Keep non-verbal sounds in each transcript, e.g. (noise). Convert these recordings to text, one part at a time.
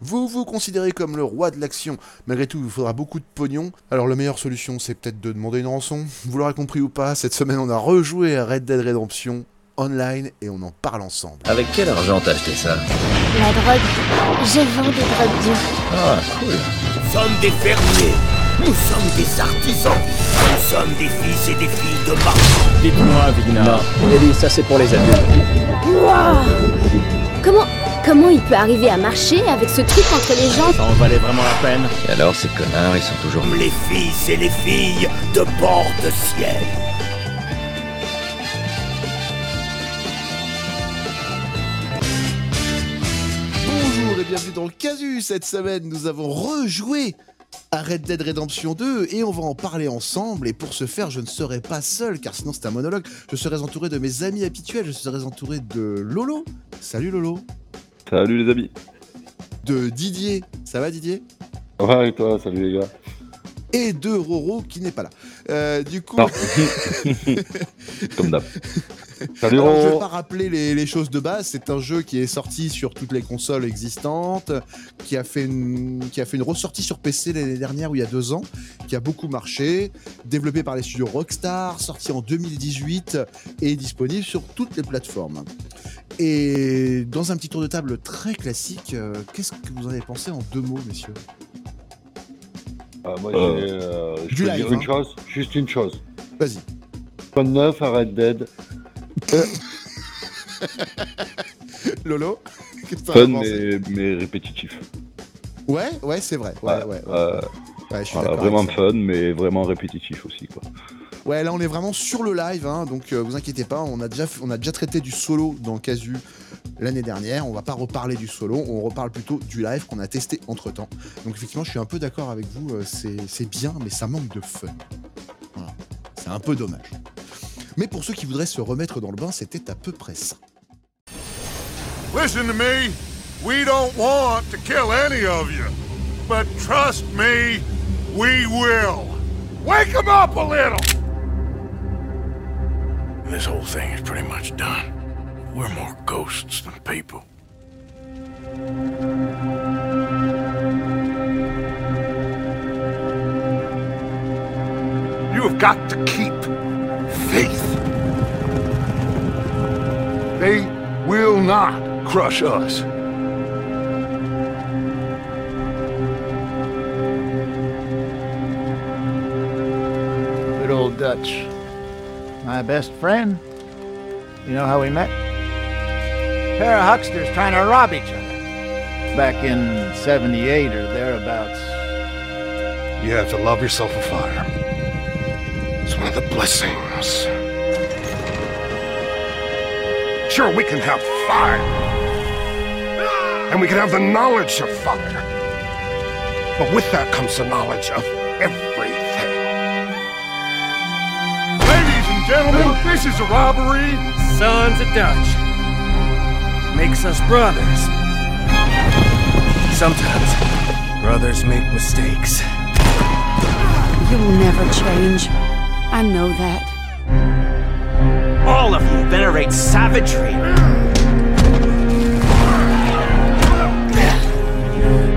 Vous vous considérez comme le roi de l'action. Malgré tout, il vous faudra beaucoup de pognon. Alors la meilleure solution, c'est peut-être de demander une rançon. Vous l'aurez compris ou pas, cette semaine on a rejoué à Red Dead Redemption online et on en parle ensemble. Avec quel argent t'as acheté ça? La drogue. Je vends des drogues dures. Ah, cool. Nous sommes des fermiers. Nous sommes des artisans. Nous sommes des fils et des filles de marchands. Dites-moi, Vigna. Non, Ellie, ça c'est pour les adultes. Waouh Comment. Comment il peut arriver à marcher avec ce truc entre les jambes Ça en valait vraiment la peine. Et alors, ces connards, ils sont toujours... Les fils et les filles de bord de ciel. Bonjour et bienvenue dans le Casu. Cette semaine, nous avons rejoué à Red Dead Redemption 2 et on va en parler ensemble. Et pour ce faire, je ne serai pas seul car sinon c'est un monologue. Je serai entouré de mes amis habituels. Je serai entouré de Lolo. Salut Lolo. Salut les amis. De Didier. Ça va Didier? Ouais, et toi, salut les gars. Et de Roro qui n'est pas là. Euh, du coup. (laughs) Comme d'hab. (laughs) Salut (laughs) Alors, je vais pas rappeler les, les choses de base. C'est un jeu qui est sorti sur toutes les consoles existantes, qui a fait une, qui a fait une ressortie sur PC l'année dernière ou il y a deux ans, qui a beaucoup marché, développé par les studios Rockstar, sorti en 2018 et disponible sur toutes les plateformes. Et dans un petit tour de table très classique, euh, qu'est-ce que vous en avez pensé en deux mots, messieurs? Ah, moi, Euh, j'ai, euh, je du peux live, dire une hein. chose, juste une chose. Vas-y. Pas de neuf à Red Dead. (laughs) Lolo t'en as Fun mais, mais répétitif. Ouais, ouais, c'est vrai. Ouais, ouais, ouais. Euh, Ouais, je suis voilà, d'accord vraiment fun mais vraiment répétitif aussi. Quoi. Ouais, là on est vraiment sur le live, hein, donc euh, vous inquiétez pas, on a, déjà, on a déjà traité du solo dans Casu l'année dernière, on va pas reparler du solo, on reparle plutôt du live qu'on a testé entre temps. Donc effectivement, je suis un peu d'accord avec vous, euh, c'est c'est bien, mais ça manque de fun. Voilà. C'est un peu dommage. Mais pour ceux qui voudraient se remettre dans le bain, c'était à peu près ça. Listen to me. We don't want to kill any of you. But trust me, we will. Wake 'em up a little! This whole thing is pretty much done. We're more ghosts than people. You have got to keep They will not crush us. Good old Dutch. My best friend. You know how we met? Pair of hucksters trying to rob each other. Back in 78 or thereabouts. You have to love yourself a fire. It's one of the blessings. Sure, we can have fire. And we can have the knowledge of fire. But with that comes the knowledge of everything. Ladies and gentlemen, this is a robbery. Sons of Dutch. Makes us brothers. Sometimes brothers make mistakes. You'll never change. I know that. All of you venerate savagery.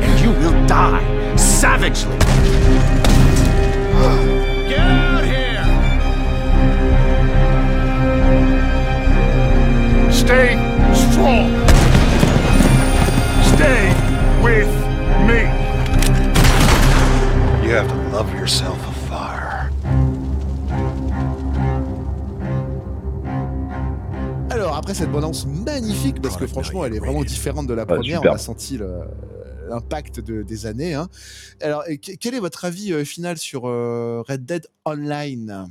And you will die savagely. Get out here! Stay strong. Après cette bande-annonce magnifique, parce que franchement elle est vraiment différente de la première, on a senti le- l'impact de- des années. hein. Alors quel est votre avis euh, final sur euh, Red Dead Online?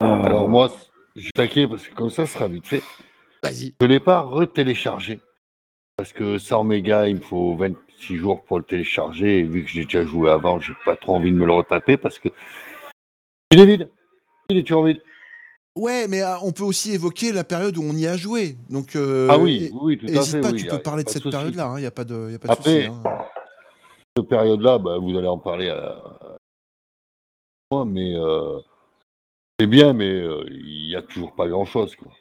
Alors moi, je suis taqué parce que comme ça, ce sera vite fait. Vas-y. Je ne l'ai pas retéléchargé. Parce que 100 mégas, il me faut 26 jours pour le télécharger. Et vu que j'ai déjà joué avant, j'ai pas trop envie de me le retaper parce que. Il est vide. Il est toujours vide. Ouais, mais euh, on peut aussi évoquer la période où on y a joué. Donc euh, ah oui, oui, tout à N'hésite fait. pas, oui, tu peux parler de cette période-là, il n'y a pas de, y a pas de Après, souci. hein. cette période-là, bah, vous allez en parler à moi, mais euh, c'est bien, mais euh, il n'y a toujours pas grand-chose. quoi.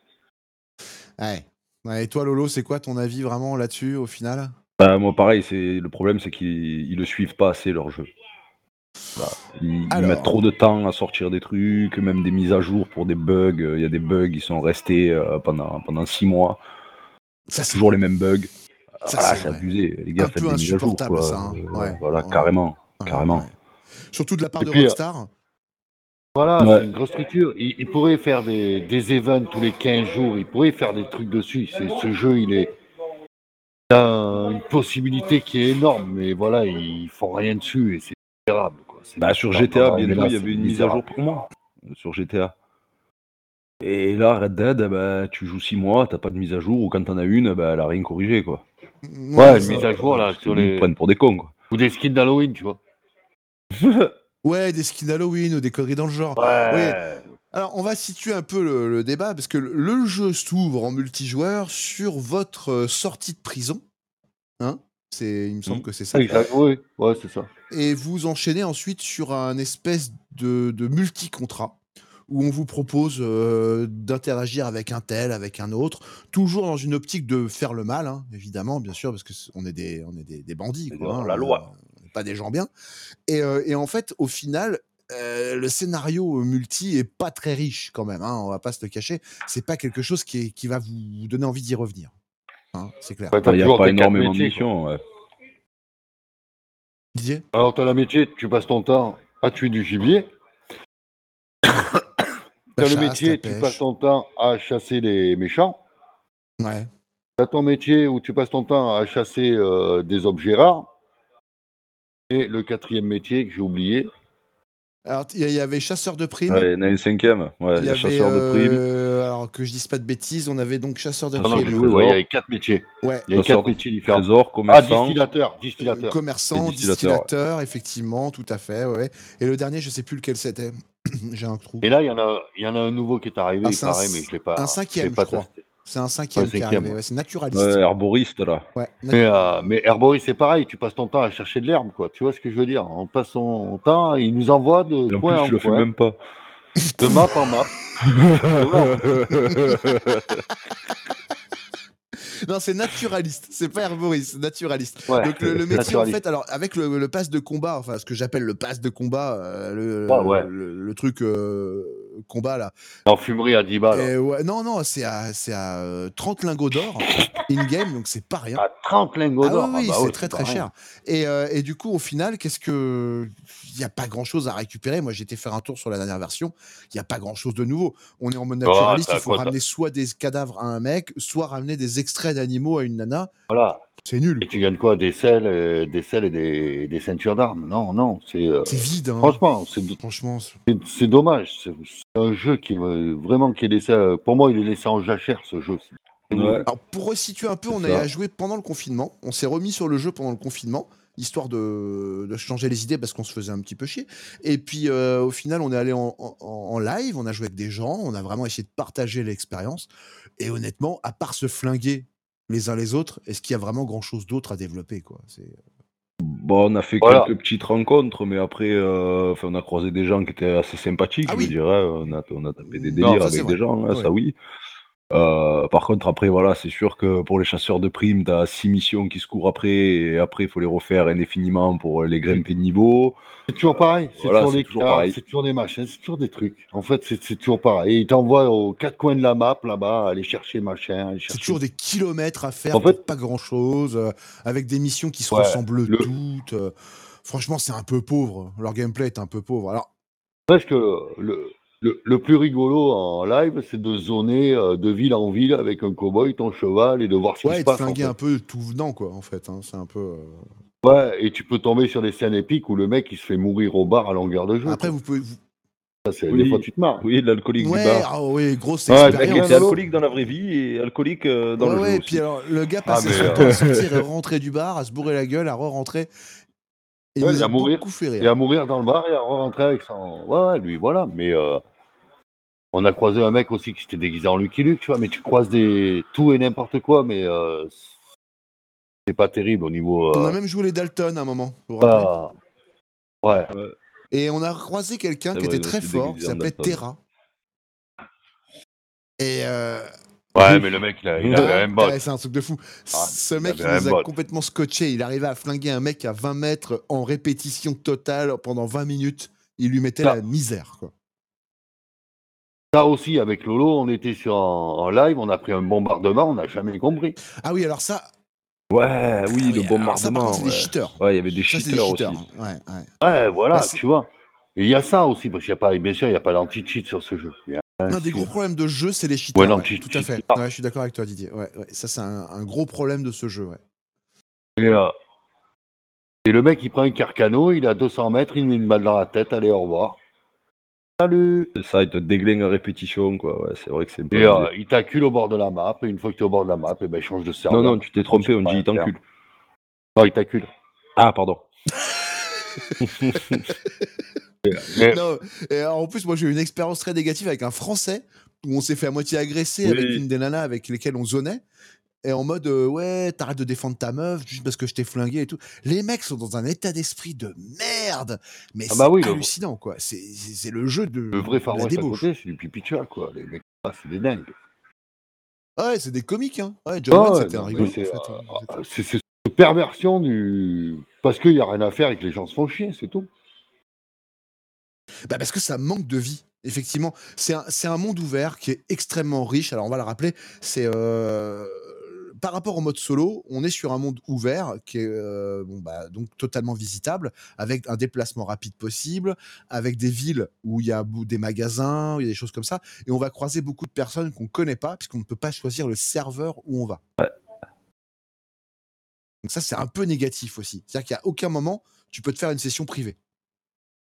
Ouais. Ouais, Et toi Lolo, c'est quoi ton avis vraiment là-dessus au final? Bah, moi, pareil, c'est le problème, c'est qu'ils ils le suivent pas assez leur jeu. Voilà. Ils, ils Alors. mettent trop de temps à sortir des trucs, même des mises à jour pour des bugs. Il y a des bugs qui sont restés euh, pendant pendant six mois. Ça, c'est Toujours les mêmes bugs. Ça, Voilà, c'est abusé. Les gars, Un faites peu des mises à jour. ça, hein. Euh, Ouais. Voilà, Ouais. carrément. Ouais, carrément. ouais. Surtout de la part Et de puis, Rockstar. Voilà, Ouais. c'est une grosse structure. Il, il pourrait faire des, des events tous les 15 jours, il pourrait faire des trucs dessus. C'est, ce jeu, il est. Il a une possibilité qui est énorme, mais voilà, ils font rien dessus et c'est misérable. Quoi. C'est Bah, sur. GTA, mais bientôt, il y avait une mise à jour pour moi. Sur GTA. Et là, Red Dead, ben, tu joues 6 mois, t'as pas de mise à jour, ou quand t'en as une, ben, elle a rien corrigé, quoi. Ouais, une mise à jour là, sur Ils les. nous prennent pour des cons, quoi. Ou des skins d'Halloween, tu vois. (laughs) Ouais, des skins Halloween ou des conneries dans le genre. Ouais. Alors, on va situer un peu le, le débat parce que le, le jeu s'ouvre en multijoueur sur votre euh, sortie de prison. Hein c'est, il me semble Mhm. que c'est ça. Exact, oui, ouais, c'est ça. Et vous enchaînez ensuite sur un espèce de, de multi-contrat où on vous propose euh, d'interagir avec un tel, avec un autre, toujours dans une optique de faire le mal, hein, évidemment, bien sûr, parce que c- on est des, on est des, des bandits, quoi, hein, la euh, loi. on n'est pas des gens bien. Et, euh, et en fait, au final, euh, le scénario multi est pas très riche quand même, hein, on va pas se le cacher. C'est pas quelque chose qui, est- qui va vous donner envie d'y revenir. Hein, c'est clair. Ouais, Il n'y a toujours pas énormément de missions, ouais. Didier quoi. Alors, t'as la métier, tu passes ton temps à tuer du gibier. (coughs) La T'as le métier, tu passes ton temps à chasser les méchants. Ouais. T'as ton métier où tu passes ton temps à chasser euh, des objets rares. Et le quatrième métier que j'ai oublié. Alors, il y, y avait chasseur de primes. Ouais, il y en a une cinquième. Ouais, Il il y y a avait, chasseur de primes. euh, alors que je dise pas de bêtises, on avait donc chasseur de Ah primes. ouais, il y avait quatre métiers. Ouais. Il y avait quatre métiers différents. Trésor, Ah, commerçant. distillateur, distillateur. Commerçant, distillateur, effectivement, tout à fait. Ouais. Et le dernier, je sais plus lequel c'était. (clears throat) J'ai un trou. Et là, il y en a, il y en a un nouveau qui est arrivé, Ah, il un paraît, c- mais je l'ai pas. un je l'ai cinquième, pas je crois. testé. C'est un cinquième Ouais, qui ouais. ouais, c'est naturaliste. Ouais, herboriste, là. Ouais. Mais, euh, mais Herbory, c'est pareil, tu passes ton temps à chercher de l'herbe, quoi. Tu vois ce que je veux dire? On passe son temps, il nous envoie de Et en point plus, en je le fais même pas. de map en map. (laughs) Non, c'est naturaliste. C'est pas herboriste, c'est naturaliste. Ouais, Donc le, le métier, en fait, alors avec le, le pass de combat, enfin ce que j'appelle le pass de combat, euh, le, Ah, ouais. le, le truc euh, combat là. En fumerie à 10 balles. Et ouais, non, non, c'est à, c'est à euh, 30 lingots d'or (laughs) in-game, donc c'est pas rien. À 30 lingots Ah d'or. oui, oui, bah c'est ouais, très très cher. Et, euh, et du coup, au final, qu'est-ce que. Il n'y a pas grand chose à récupérer. Moi, été faire un tour sur la dernière version. Il n'y a pas grand chose de nouveau. On est en mode Ah, naturaliste. il faut ramener soit des cadavres à un mec, soit ramener des extraits d'animaux à une nana. Voilà. C'est nul. Et tu gagnes quoi Des selles, euh, des selles et des, des ceintures d'armes? Non, non, c'est. euh, C'est vide. Hein. Franchement, c'est Franchement. c'est- dommage. C'est un jeu qui me- vraiment qui est laissé. euh, Pour moi, il est laissé en jachère ce jeu. Ouais. Alors, pour resituer un peu, on a joué pendant le confinement. On s'est remis sur le jeu pendant le confinement, histoire de, de changer les idées parce qu'on se faisait un petit peu chier. Et puis, euh, au final, on est allé en, en- en live, on a joué avec des gens, on a vraiment essayé de partager l'expérience. Et honnêtement, à part se flinguer les uns les autres, est-ce qu'il y a vraiment grand-chose d'autre à développer quoi? C'est- Bon, on a fait Voilà. quelques petites rencontres, mais après, euh, enfin, on a croisé des gens qui étaient assez sympathiques, Ah je oui. dirais. On a, on a tapé des Non, délires avec vrai. des gens, hein, Ouais. ça oui. Euh, par contre, après, voilà, c'est sûr que pour les chasseurs de primes, t'as six missions qui se courent après, et après, il faut les refaire indéfiniment pour les grimper de niveau. C'est toujours pareil. C'est Voilà, toujours des toujours c'est toujours des machins, c'est toujours des trucs. En fait, c'est c'est toujours pareil. Et ils t'envoient aux quatre coins de la map, là-bas, aller chercher machin, aller C'est chercher. toujours des kilomètres à faire En fait- pas grand-chose, euh, avec des missions qui se Ouais, ressemblent le- toutes. euh. franchement, c'est un peu pauvre. Leur gameplay est un peu pauvre. Alors, Parce que le, le, le plus rigolo en live, c'est de zoner euh, de ville en ville avec un cowboy, ton cheval, et de voir ce qui ouais, se et de passe. en flinguer fait. un peu tout venant, quoi, en fait. hein. C'est un peu. euh, Ouais, et tu peux tomber sur des scènes épiques où le mec il se fait mourir au bar à longueur de jeu. Après, quoi. vous pouvez. vous- Ça, c'est- Oui. Des fois, tu te marres. Oui, l'alcoolique Ouais, du bar. ah oui, grosse Le mec mec expérience. alcoolique dans la vraie vie et alcoolique euh, dans ouais, le ouais, jeu et puis aussi. alors, le gars passait mais, son euh, temps à (laughs) sortir et rentrer du bar, à se bourrer la gueule, à re-rentrer. Et il Ouais, a à mourir. beaucoup fait Et à mourir dans le bar et à rentrer avec son. Ouais, ouais, lui, voilà. Mais euh, on a croisé un mec aussi qui s'était déguisé en Lucky Luke, tu vois. Mais tu croises des tout et n'importe quoi, mais euh, c'est pas terrible au niveau. On euh, a même joué les Dalton à un moment. vous vous rappelez pas- Ouais. Et on a croisé quelqu'un qui vrai, était très fort, qui s'appelait. Terra. Et euh, Ouais, mais le mec, il, a- il avait un bot. Ouais, c'est un truc de fou. Ah, Ce mec, il un nous a bot. complètement scotché. Il arrivait à flinguer un mec à 20 mètres en répétition totale pendant 20 minutes. Il lui mettait Ça. la misère, quoi. Ça aussi, avec Lolo, on était sur en live, on a pris un bombardement, on n'a jamais compris. Ah oui, alors ça, Ouais, oui, le bombardement. ouais. cheaters. Ouais, il y avait des Ça, c'est des cheaters aussi. Ouais, ouais. Ouais, voilà, Bah, tu vois. Et il y a ça aussi, parce qu'il n'y a pas, bien sûr, il n'y a pas d'anti-cheat sur ce jeu. Il y a un Un des gros problèmes de jeu, c'est les cheaters. Ouais, Ouais, tout à fait. cheat- Ouais, je suis d'accord avec toi, Didier. Ouais, ouais. Ça, c'est un, un gros problème de ce jeu. Ouais. Et, euh, et le mec, il prend un carcano, il est à 200 mètres, il met une balle dans la tête, allez, au revoir. Salut ça, il te déglingue à répétition, quoi. Ouais, c'est vrai que c'est Et euh, il t'accule au bord de la map, et une fois que tu es au bord de la map, et ben, il change de serveur. Non, non, tu t'es trompé, on dit il t'encule. Non, il t'accule. Ah, pardon. Mais- (laughs) Non, et en plus, moi, j'ai eu une expérience très négative avec un Français où on s'est fait à moitié agresser Oui. avec une des nanas avec lesquelles on zonait. Et en mode, euh, ouais, t'arrêtes de défendre ta meuf juste parce que je t'ai flingué et tout. Les mecs sont dans un état d'esprit de merde. Mais Ah bah c'est oui, hallucinant, quoi. C'est- C'est c'est le jeu de Le vrai Far West à débauche. côté, c'est du pipi quoi. Les mecs, ah, c'est des dingues. Ah ouais, c'est des comiques, hein. Ouais, John Ah Wayne, ouais, c'était un rigolo. c'est, en fait, hein. C'est cette perversion du. Parce qu'il n'y a rien à faire et que les gens se font chier, c'est tout. Bah parce que ça manque de vie. Effectivement, c'est un, c'est un monde ouvert qui est extrêmement riche. Alors on va le rappeler, c'est euh, par rapport au mode solo, on est sur un monde ouvert qui est euh, bon, bah, donc totalement visitable, avec un déplacement rapide possible, avec des villes où il y a des magasins, il y a des choses comme ça, et on va croiser beaucoup de personnes qu'on ne connaît pas, puisqu'on ne peut pas choisir le serveur où on va. Donc ça, c'est un peu négatif aussi. C'est-à-dire qu'à aucun moment, tu peux te faire une session privée.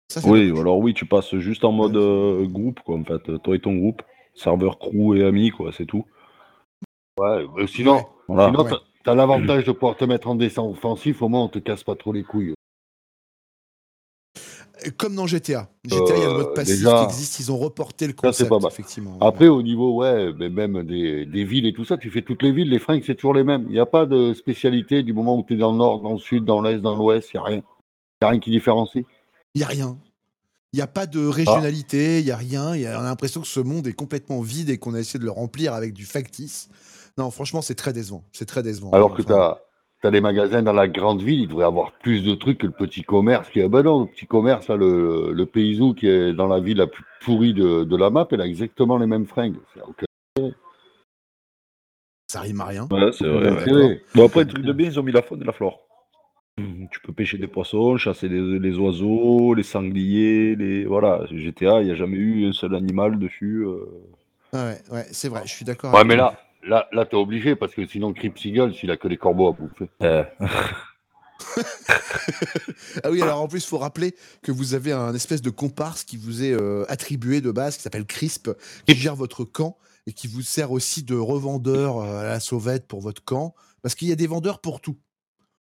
Ça, Oui, alors oui, tu passes juste en mode euh, groupe, quoi, en fait. Toi et ton groupe, serveur crew et amis, quoi, c'est tout. Ouais, mais sinon, Ouais. Voilà. sinon Ouais. t'as- t'as l'avantage de pouvoir te mettre en dessin offensif, au moins on te casse pas trop les couilles. Comme dans GTA. GTA, il y a le mode Euh, passif déjà, qui existe, ils ont reporté le ça, concept, pas mal. effectivement. Après, au niveau, ouais, mais même des, des villes et tout ça, tu fais toutes les villes, les fringues, c'est toujours les mêmes. Il n'y a pas de spécialité du moment où tu es dans le nord, dans le sud, dans l'est, dans l'ouest, il n'y a rien. Il n'y a rien qui différencie. Il n'y a rien. Il n'y a pas de régionalité, il n'y a rien. Il y a, on a l'impression que ce monde est complètement vide et qu'on a essayé de le remplir avec du factice. Non, franchement, c'est très décevant. C'est très décevant. Alors que tu as, des magasins dans la grande ville, il devrait y avoir plus de trucs que le petit commerce. Qui est, ben non, le petit commerce, là, le, le paysou qui est dans la ville la plus pourrie de, de la map, il a exactement les mêmes fringues. C'est aucun- Ça rime à rien. Ouais, c'est vrai. aucun ouais. intérêt. Bon, après, le truc de bien, ils ont mis la faune et la flore. Mhm, Tu peux pêcher des poissons, chasser les, les oiseaux, les sangliers, les. Voilà, GTA, il n'y a jamais eu un seul animal dessus. euh. Ouais, ouais, c'est vrai, je suis d'accord. Ouais, avec mais là, là, là tu es obligé parce que sinon, Crip Seagull, s'il a que les corbeaux à bouffer. Euh, (laughs) Ah oui, alors en plus, il faut rappeler que vous avez un espèce de comparse qui vous est euh, attribué de base, qui s'appelle Crisp, qui gère votre camp et qui vous sert aussi de revendeur euh, à la sauvette pour votre camp, parce qu'il y a des vendeurs pour tout.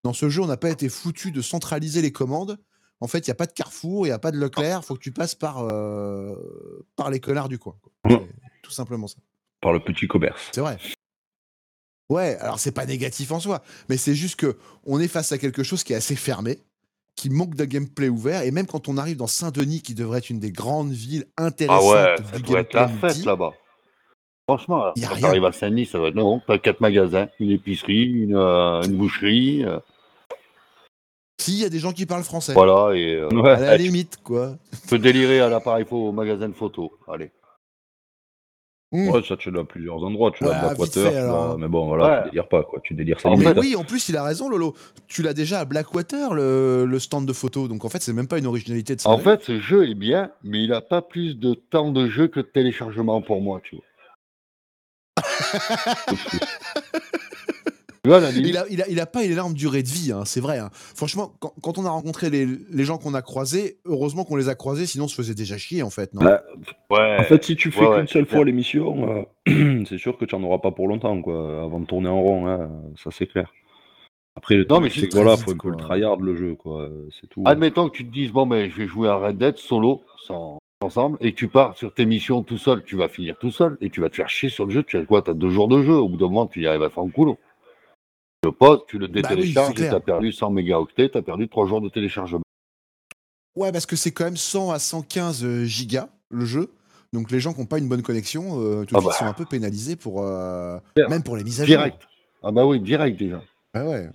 Dans ce jeu, on n'a pas été foutu de centraliser les commandes. En fait, il n'y a pas de Carrefour, il n'y a pas de Leclerc, il faut que tu passes par, euh, par les connards du coin. quoi. C'est Tout simplement ça. Par le petit commerce. C'est vrai. Ouais, alors c'est pas négatif en soi, mais c'est juste que on est face à quelque chose qui est assez fermé, qui manque de gameplay ouvert, et même quand on arrive dans Saint-Denis, qui devrait être une des grandes villes Ah intéressantes ouais, du ça doit être la gameplay fête là-bas. Franchement, là, Y a quand rien. t'arrives à Saint-Denis, ça va être non, t'as quatre magasins, une épicerie, une, euh, une boucherie, euh, s'il y a des gens qui parlent français, voilà, et euh, Ouais. à la limite, quoi. tu peux délirer à l'appareil photo, au magasin de photos. Allez. Mmh. Ouais, ça, tu l'as à plusieurs endroits. Tu l'as Ouais, à vite Blackwater, fait, mais bon, voilà, Ouais. tu délires pas, quoi. Tu délires ça En Mais fait- oui, en plus, il a raison, Lolo. Tu l'as déjà à Blackwater, le, le stand de photos, donc en fait, c'est même pas une originalité de En Saint-Denis. fait, ce jeu est bien, mais il n'a pas plus de temps de jeu que de téléchargement pour moi, tu vois. (laughs) (laughs) tu vois, Il a, il, a, il a pas une énorme durée de vie, hein, c'est vrai. hein. Franchement, quand, quand on a rencontré les, les gens qu'on a croisés, heureusement qu'on les a croisés, sinon on se faisait déjà chier, en fait. Non ouais. En fait, si tu fais Ouais, ouais, qu'une seule fois l'émission, euh, (clears throat) c'est sûr que tu n'en auras pas pour longtemps, quoi, avant de tourner en rond, hein, ça c'est clair. Après, le Non, mais c'est c'est que très voilà, vite, faut un peu quoi. le tryhard le jeu, quoi, c'est tout. Admettons que tu te dises, bon, ben, je vais jouer à Red Dead solo, sans, ensemble, et que tu pars sur tes missions tout seul, tu vas finir tout seul, et tu vas te faire chier sur le jeu, tu as quoi, t'as deux jours de jeu, au bout d'un moment, tu y arrives à faire un coulo. Tu le poses, tu le Bah oui, détélécharges, c'est et clair. t'as perdu 100 mégaoctets, t'as perdu trois jours de téléchargement. Ouais, parce que c'est quand même 100 à 115 gigas, le jeu. Donc les gens qui n'ont pas une bonne connexion, euh, tout de Ah suite, bah. sont un peu pénalisés pour, euh, même pour les mises à jour. Direct. Ah bah oui, direct déjà. Ah ouais.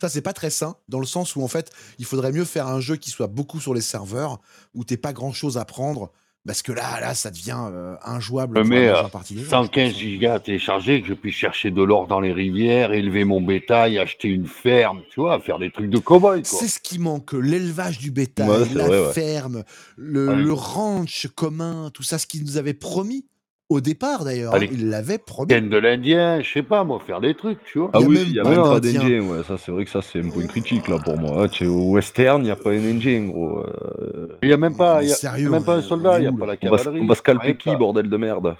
Ça, c'est pas très sain, dans le sens où, en fait, il faudrait mieux faire un jeu qui soit beaucoup sur les serveurs, où t'es pas grand chose à prendre, parce que là, là, ça devient euh, injouable. Mais euh, je 115 pense. gigas à télécharger, que je puisse chercher de l'or dans les rivières, élever mon bétail, acheter une ferme, tu vois, faire des trucs de cow-boy. C'est ce qui manque, l'élevage du bétail, Ouais, la vrai, ouais. ferme, le, Ouais. le ranch commun, tout ça, ce qu'ils nous avaient promis au départ d'ailleurs. Allez. hein, ils l'avaient promis. Ken de l'Indien, je sais pas, moi, faire des trucs, tu vois. Ah Il y a oui, il y a même pas d'Indien. ouais, ça c'est vrai que ça c'est un point critique là pour moi. Ah, tu es au western, il n'y a pas un Indien, gros. euh, Il y a même pas, il y a sérieux, même pas un soldat, il y a pas la cavalerie. on va scalper rien qui, bordel de merde?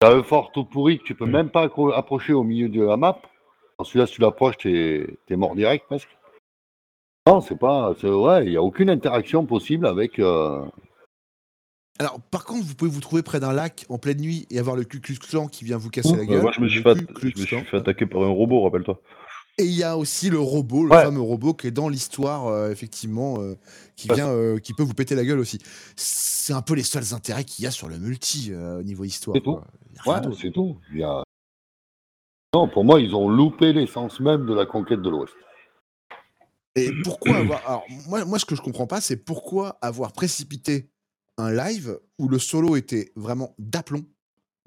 T'as un fort tout pourri que tu peux même pas approcher au milieu de la map. Celui-là, si tu l'approches, t'es es mort direct presque. Non, c'est pas. c'est- Ouais, il n'y a aucune interaction possible avec. euh, Alors, par contre, vous pouvez vous trouver près d'un lac en pleine nuit et avoir le Ku Klux Klan qui vient vous casser la Euh, gueule. Moi je me, suis fait, Ku Klux je me suis Klan. fait attaquer par un robot, rappelle-toi. Et il y a aussi le robot, le Ouais. fameux robot qui est dans l'histoire, euh, effectivement, euh, qui vient, euh, qui peut vous péter la gueule aussi. C'est un peu les seuls intérêts qu'il y a sur le multi au niveau histoire. C'est tout. Ouais, c'est tout. Il y a... Non, pour moi, ils ont loupé l'essence même de la conquête de l'Ouest. Et pourquoi avoir. Alors, moi, moi, ce que je comprends pas, c'est pourquoi avoir précipité un live où le solo était vraiment d'aplomb.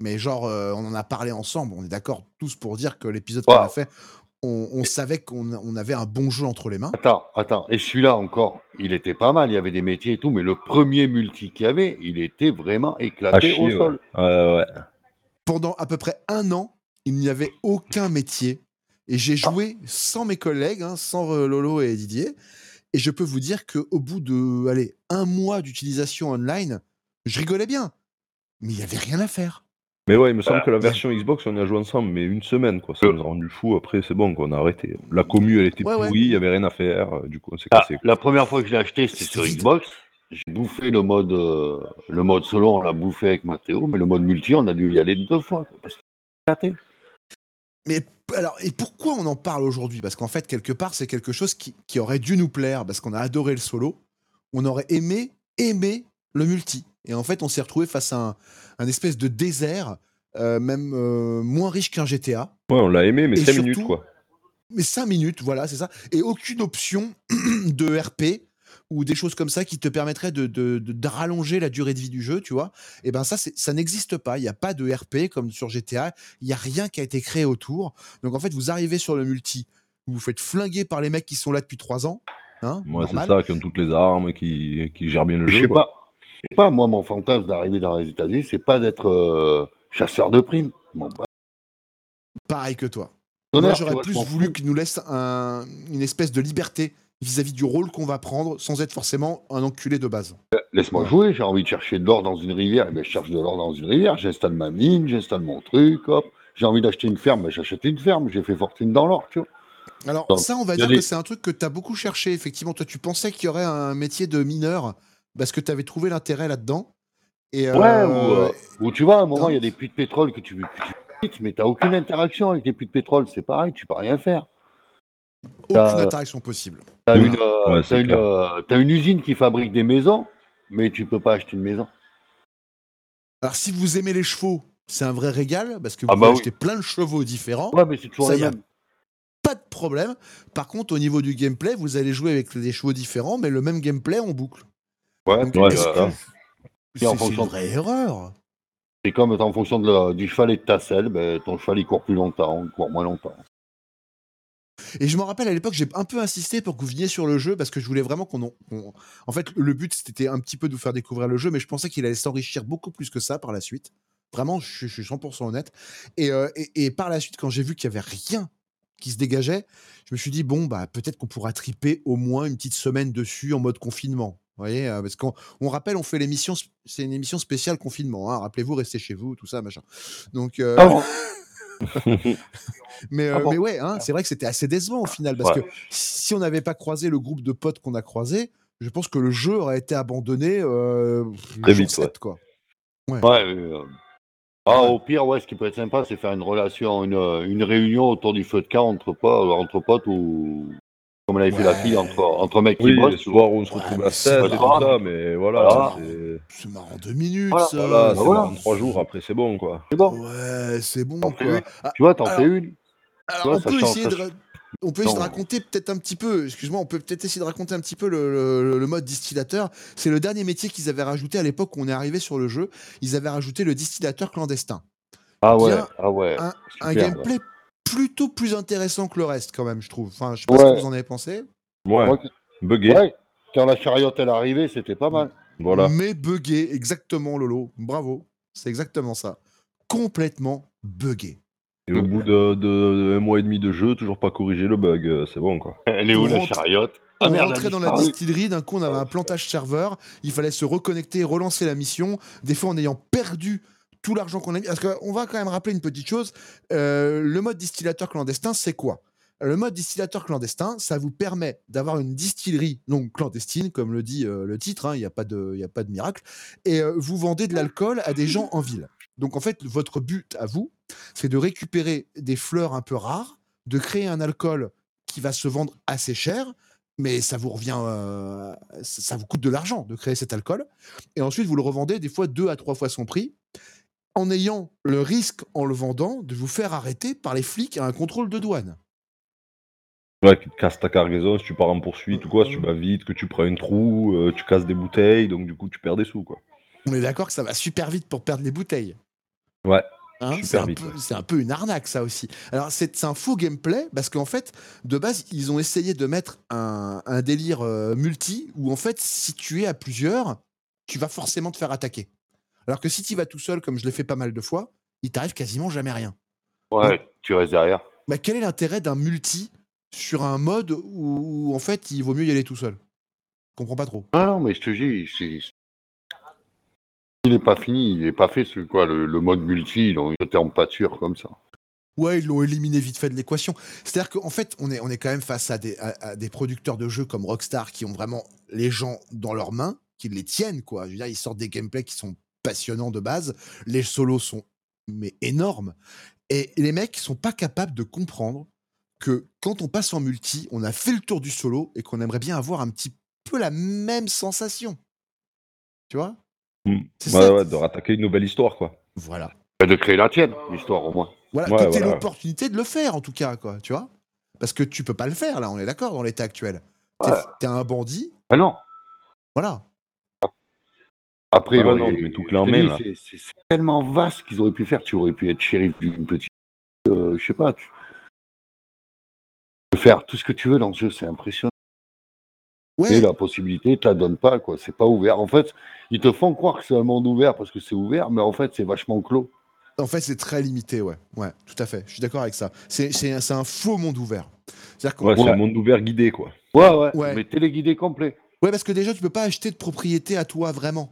Mais genre, euh, on en a parlé ensemble, on est d'accord tous pour dire que l'épisode qu'on a fait, on, on savait qu'on on avait un bon jeu entre les mains. Attends, attends. Et celui-là encore, il était pas mal. Il y avait des métiers et tout, mais le premier multi qu'il y avait, il était vraiment éclaté chier, au ouais. sol. Ouais, ouais. Pendant à peu près un an, il n'y avait aucun métier. Et j'ai joué sans mes collègues, hein, sans euh, Lolo et Didier. Et je peux vous dire qu'au bout de allez, un mois d'utilisation online, je rigolais bien. Mais il n'y avait rien à faire. Mais ouais, il me semble Voilà. que la version Xbox, on y a joué ensemble, mais une semaine, quoi. Ça nous a rendu fou. Après, c'est bon, quoi, on a arrêté. La commu, elle était Ouais, ouais. pourrie, il y avait rien à faire. euh, Du coup, on s'est Ah, cassé. la première fois que je l'ai acheté, c'était sur. Xbox. J'ai bouffé le mode, euh, le mode solo, on l'a bouffé avec Mathéo, mais le mode multi, on a dû y aller deux fois. quoi, parce que. Mais alors, et pourquoi on en parle aujourd'hui? Parce qu'en fait, quelque part, c'est quelque chose qui, qui aurait dû nous plaire, parce qu'on a adoré le solo. On aurait aimé, aimé le multi. Et en fait, on s'est retrouvé face à un, un espèce de désert, euh, même euh, moins riche qu'un GTA. Ouais, on l'a aimé, mais Et 5 surtout- minutes, quoi. Mais 5 minutes, voilà, c'est ça. Et aucune option (clears throat) de RP ou des choses comme ça qui te permettraient de, de, de- de rallonger la durée de vie du jeu, tu vois. Et ben ça, ça n'existe pas. Il n'y a pas de RP comme sur GTA. Il n'y a rien qui a été créé autour. Donc en fait, vous arrivez sur le multi, vous vous faites flinguer par les mecs qui sont là depuis 3 ans. Hein, Moi, c'est ça, qui ont toutes les armes, qui, qui gèrent bien le Je jeu. sais quoi. pas. Je sais pas, moi, mon fantasme d'arriver dans les États-Unis, c'est pas d'être euh, chasseur de primes. Bon, bah, Pareil que toi. Moi, j'aurais je plus voulu qu'ils nous laissent un- une espèce de liberté vis-à-vis du rôle qu'on va prendre sans être forcément un enculé de base. Laisse-moi Ouais. jouer, j'ai envie de chercher de l'or dans une rivière, eh ben, je cherche de l'or dans une rivière, j'installe ma mine, j'installe mon truc, hop. J'ai envie d'acheter une ferme, ben, j'achète une ferme, j'ai fait fortune dans l'or, tu vois. Alors Donc, ça, on va dire des- que c'est un truc que tu as beaucoup cherché, effectivement. Toi, tu pensais qu'il y aurait un métier de mineur parce que tu avais trouvé l'intérêt là-dedans. Et, Ouais, euh, ou, euh, ou tu vois, à un moment, il y a des puits de pétrole que tu, que tu mais t'as aucune interaction avec les puits de pétrole, c'est pareil, tu peux rien faire. Aucune t'as- interaction possible. T'as Ouais. une, euh, Ouais, une, euh, t'as une usine qui fabrique des maisons, mais tu peux pas acheter une maison. Alors, si vous aimez les chevaux, c'est un vrai régal parce que vous Ah pouvez bah oui. acheter plein de chevaux différents. Ouais, mais c'est toujours Ça les y a- mêmes. Pas de problème. Par contre, au niveau du gameplay, vous allez jouer avec des chevaux différents, mais le même gameplay en boucle. Ouais, c'est que- une vraie erreur? c'est comme en fonction de la- du cheval et de ta selle, ben, ton cheval il court plus longtemps, il court moins longtemps. Et je me rappelle à l'époque, j'ai un peu insisté pour que vous veniez sur le jeu parce que je voulais vraiment qu'on. en- En fait, le but c'était un petit peu de vous faire découvrir le jeu, mais je pensais qu'il allait s'enrichir beaucoup plus que ça par la suite. Vraiment, je, suis- je suis 100% honnête. Et, euh, et, et par la suite, quand j'ai vu qu'il y avait rien qui se dégageait, je me suis dit bon bah peut-être qu'on pourra triper au moins une petite semaine dessus en mode confinement. Vous voyez, euh, parce qu'on on rappelle, on fait l'émission, c'est une émission spéciale confinement. hein. Rappelez-vous, restez chez vous, tout ça, machin. Donc, euh, Ah (laughs) (laughs) mais, euh, Ah bon mais ouais, hein, c'est vrai que c'était assez décevant au final parce Ouais. que si on n'avait pas croisé le groupe de potes qu'on a croisé, je pense que le jeu aurait été abandonné euh, Très vite, 7, quoi. Ouais, euh, ah, au pire, ouais, ce qui peut être sympa, c'est faire une relation, une, une réunion autour du feu de camp entre potes, entre potes ou Comme on avait fait la Ouais. fille entre, entre mecs qui Oui, bossent. les soirs où on se Ouais, retrouve à c'est 16 pas et tout ça, mais voilà, Voilà. c'est C'est marrant deux minutes, Voilà, ça. voilà, bah c'est trois jours, après c'est bon, quoi. C'est bon. Ouais, c'est bon, quoi. une. Ah, Tu vois, t'en fais une. Alors, vois, on peut change, de... On peut essayer de raconter peut-être un petit peu, excuse-moi, on peut peut-être essayer de raconter un petit peu le, le- le mode distillateur. C'est le dernier métier qu'ils avaient rajouté à l'époque où on est arrivé sur le jeu. Ils avaient rajouté le distillateur clandestin. Ah ouais, Bien, ah ouais. Un, gameplay plutôt plus intéressant que le reste, quand même, je trouve. Enfin, je sais pas ce que vous en avez pensé. Ouais, Ouais. bugué, Ouais, quand la chariote elle est arrivée, c'était pas mal. voilà. Mais buggé, exactement, Lolo. Bravo. C'est exactement ça. Complètement buggé. Et au bout de, de un mois et demi de jeu, toujours pas corrigé le bug, euh, c'est bon, quoi. (laughs) Elle est où On la chariote? on Ah merde, rentrait dans la distillerie, d'un coup on avait un plantage serveur, il fallait se reconnecter, relancer la mission, des fois en ayant perdu tout l'argent qu'on a mis. Parce qu'on va quand même rappeler une petite chose, euh, le mode distillateur clandestin, c'est quoi? Le mode distillateur clandestin, ça vous permet d'avoir une distillerie donc clandestine, comme le dit euh, le titre, hein, il n'y a, pas de- a pas de miracle, et euh, vous vendez de l'alcool à des gens en ville. Donc en fait, votre but à vous, c'est de récupérer des fleurs un peu rares, de créer un alcool qui va se vendre assez cher, mais ça vous revient, ça vous coûte de l'argent de créer cet alcool. Et ensuite, vous le revendez des fois deux à trois fois son prix, en ayant le risque, en le vendant, de vous faire arrêter par les flics à un contrôle de douane. Ouais, qui te casse ta cargaison si tu pars en poursuite ou quoi, si tu vas vite, que tu prends un trou, euh, tu casses des bouteilles, donc du coup tu perds des sous, quoi. On est d'accord que ça va super vite pour perdre les bouteilles. Ouais. Hein, c'est un, vite, peu- ouais. c'est un peu une arnaque, ça aussi. Alors, c'est c'est un faux gameplay parce qu'en fait, de base, ils ont essayé de mettre un, un délire euh, multi où, en fait, si tu es à plusieurs, tu vas forcément te faire attaquer. Alors que si tu vas tout seul, comme je l'ai fait pas mal de fois, il t'arrive quasiment jamais rien. Ouais, tu restes derrière. Bah, quel est l'intérêt d'un multi sur un mode où, où, en fait, il vaut mieux y aller tout seul? Je comprends pas trop. Ah non, mais je te dis, c'est. Il n'est pas fini, il n'est pas fait ce quoi, le, le mode multi, ils ont en pâture comme ça. Ouais, ils l'ont éliminé vite fait de l'équation. C'est-à-dire qu'en fait, on est, on est quand même face à des, à, à des producteurs de jeux comme Rockstar qui ont vraiment les gens dans leurs mains, qui les tiennent, quoi. Je veux dire, ils sortent des gameplays qui sont passionnants de base. Les solos sont mais énormes. Et les mecs sont pas capables de comprendre que quand on passe en multi, on a fait le tour du solo et qu'on aimerait bien avoir un petit peu la même sensation. Tu vois? Mm. C'est Ouais, ça. ouais, de rattaquer une nouvelle histoire, quoi. Voilà. Bah, De créer la tienne, l'histoire au moins. Voilà, Ouais, voilà. l'opportunité de le faire, en tout cas, quoi, tu vois? Parce que tu peux pas le faire, là, on est d'accord, dans l'état actuel. T'es un bandit, Ah non, voilà. Après, Ah ouais, non, mais c'est- tellement vaste qu'ils auraient pu faire. Tu aurais pu être shérif d'une petite. euh, je sais pas. Tu... tu peux faire tout ce que tu veux dans ce jeu, c'est impressionnant. Ouais, Et la possibilité, te la donne pas, quoi. C'est pas ouvert. En fait, ils te font croire que c'est un monde ouvert parce que c'est ouvert, mais en fait, c'est vachement clos. en fait, c'est très limité, ouais. Ouais, tout à fait, je suis d'accord avec ça. C'est c'est un, un faux monde ouvert. C'est-à-dire qu'on- Ouais, c'est Ouais. un monde ouvert guidé, quoi. Ouais, ouais. Ouais. Mais téléguidé complet. ouais, parce que déjà, tu peux pas acheter de propriété à toi, vraiment.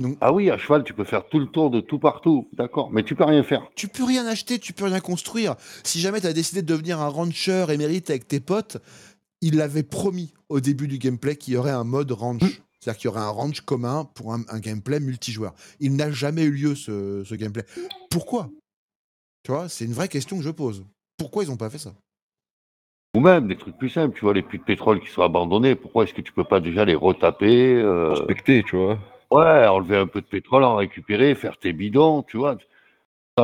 Donc, Ah oui, à cheval, tu peux faire tout le tour de tout partout. D'accord. Mais tu peux rien faire. tu peux rien acheter, tu peux rien construire. Si jamais tu as décidé de devenir un rancher émérite avec tes potes, il l'avait promis au début du gameplay qu'il y aurait un mode ranch. C'est-à-dire qu'il y aurait un ranch commun pour un, un gameplay multijoueur. Il n'a jamais eu lieu, ce, ce gameplay. Pourquoi? Tu vois, c'est une vraie question que je pose. Pourquoi ils n'ont pas fait ça? Ou même des trucs plus simples. Tu vois, les puits de pétrole qui sont abandonnés. Pourquoi est-ce que tu peux pas déjà les retaper euh, Respecté, tu vois. Ouais, enlever un peu de pétrole, en récupérer, faire tes bidons, tu vois.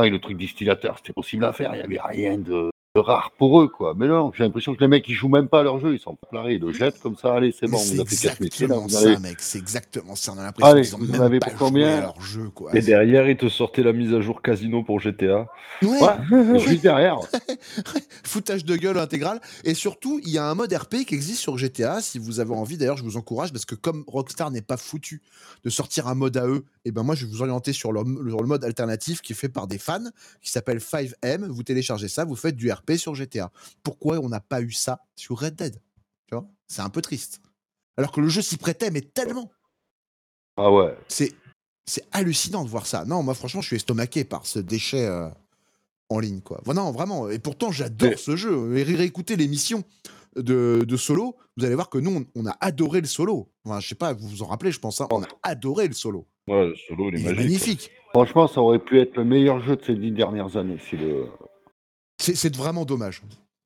Et le truc distillateur, c'était possible à faire. Il n'y avait rien de rare pour eux, quoi. Mais non, j'ai l'impression que les mecs, ils jouent même pas à leur jeu. Ils s'en parlent, ils le jettent comme ça. Allez, c'est bon, c'est vous avez fait quatre métiers, là, exactement ça, allez. mec. C'est exactement ça. On a l'impression Allez, qu'ils ont vous même avez pas pour joué combien à leur jeu, quoi. Et derrière, ils te sortaient la mise à jour casino pour GTA. Ouais. Ouais, (laughs) juste derrière. (laughs) foutage de gueule intégral. Et surtout, il y a un mode RP qui existe sur GTA. Si vous avez envie, d'ailleurs, je vous encourage parce que comme Rockstar n'est pas foutu de sortir un mode à eux, et ben moi, je vais vous orienter sur le, sur le mode alternatif qui est fait par des fans qui s'appelle 5M. Vous téléchargez ça, vous faites du RP sur GTA. Pourquoi on n'a pas eu ça sur Red Dead Tu vois? C'est un peu triste. Alors que le jeu s'y prêtait, mais tellement. Ah ouais. C'est c'est hallucinant de voir ça. Non, moi franchement, je suis estomaqué par ce déchet euh, en ligne, quoi. Non, vraiment. Et pourtant, j'adore Mais- ce jeu. Et ré- réécoutez l'émission de, de solo, vous allez voir que nous, on, on a adoré le solo. Enfin, je sais pas, vous vous en rappelez, je pense. hein, on a adoré le solo. Ouais, le solo, il est Il est magique. magnifique. Franchement, ça aurait pu être le meilleur jeu de ces dix dernières années. Si le... C'est c'est vraiment dommage.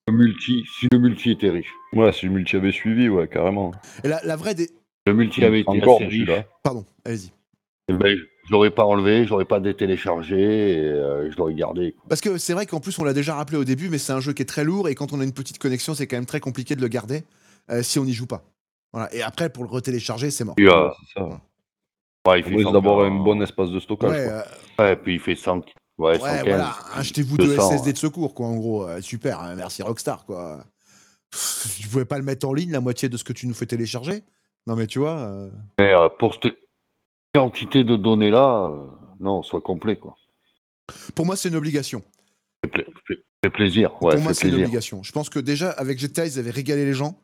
Le multi, si le multi était riche. Ouais, si le multi avait suivi, ouais, carrément. Et la, la vraie des. Le multi avait été Encore, assez riche. Pardon, allez-y. eh ben, je l'aurais pas enlevé, je l'aurais pas détéléchargé, et euh, je l'aurais gardé. quoi. Parce que c'est vrai qu'en plus, on l'a déjà rappelé au début, mais c'est un jeu qui est très lourd et quand on a une petite connexion, c'est quand même très compliqué de le garder euh, si on n'y joue pas. Voilà. Et après, pour le retélécharger, c'est mort. Euh, c'est ça. ouais, il cent- d'avoir un bon espace de stockage. Ouais, quoi. euh, Ouais, puis il fait 100. Ouais, ouais 115. voilà. Achetez-vous deux 200, SSD de secours, quoi, en gros. Euh, super, hein, merci Rockstar, quoi. Pff, Tu pouvais pas le mettre en ligne, la moitié de ce que tu nous fais télécharger Non, mais tu vois. euh, Mais euh, pour cette quantité de données là, euh, non, soit complet quoi. Pour moi, c'est une obligation. Fait, pla- plaisir. Ouais, Pour moi, c'est une obligation. Je pense que déjà, avec GTA, ils avaient régalé les gens.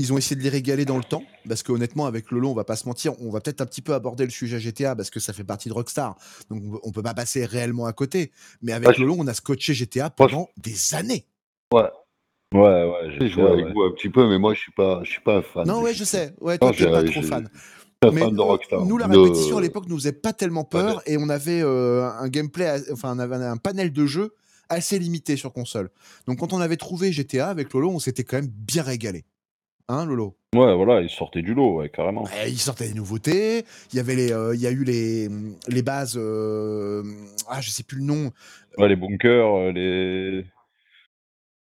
Ils ont essayé de les régaler dans le temps. Parce qu'honnêtement, avec Lolo, on va pas se mentir, on va peut-être un petit peu aborder le sujet GTA parce que ça fait partie de Rockstar. Donc on- peut pas passer réellement à côté. Mais avec Lolo, on a scotché GTA pendant des années. Ouais, Ouais, ouais, j'ai joué avec vous un petit peu, mais moi je suis pas, je suis pas un fan. Non, ouais, GTA. je sais. Ouais, toi, t'es pas trop fan. Je suis un Mais fan de Rockstar. nous, la De- répétition à l'époque nous faisait pas tellement peur et on avait euh, un gameplay, enfin, on avait un panel de jeux assez limité sur console. Donc, quand on avait trouvé GTA avec Lolo, on s'était quand même bien régalé. Hein, Lolo? Ouais, voilà, il sortait du lot, ouais, carrément. Ouais, Il sortait des nouveautés. Il y avait les, euh, il y a eu les, les bases. euh, ah, je sais plus le nom. Ouais, les bunkers, euh, les.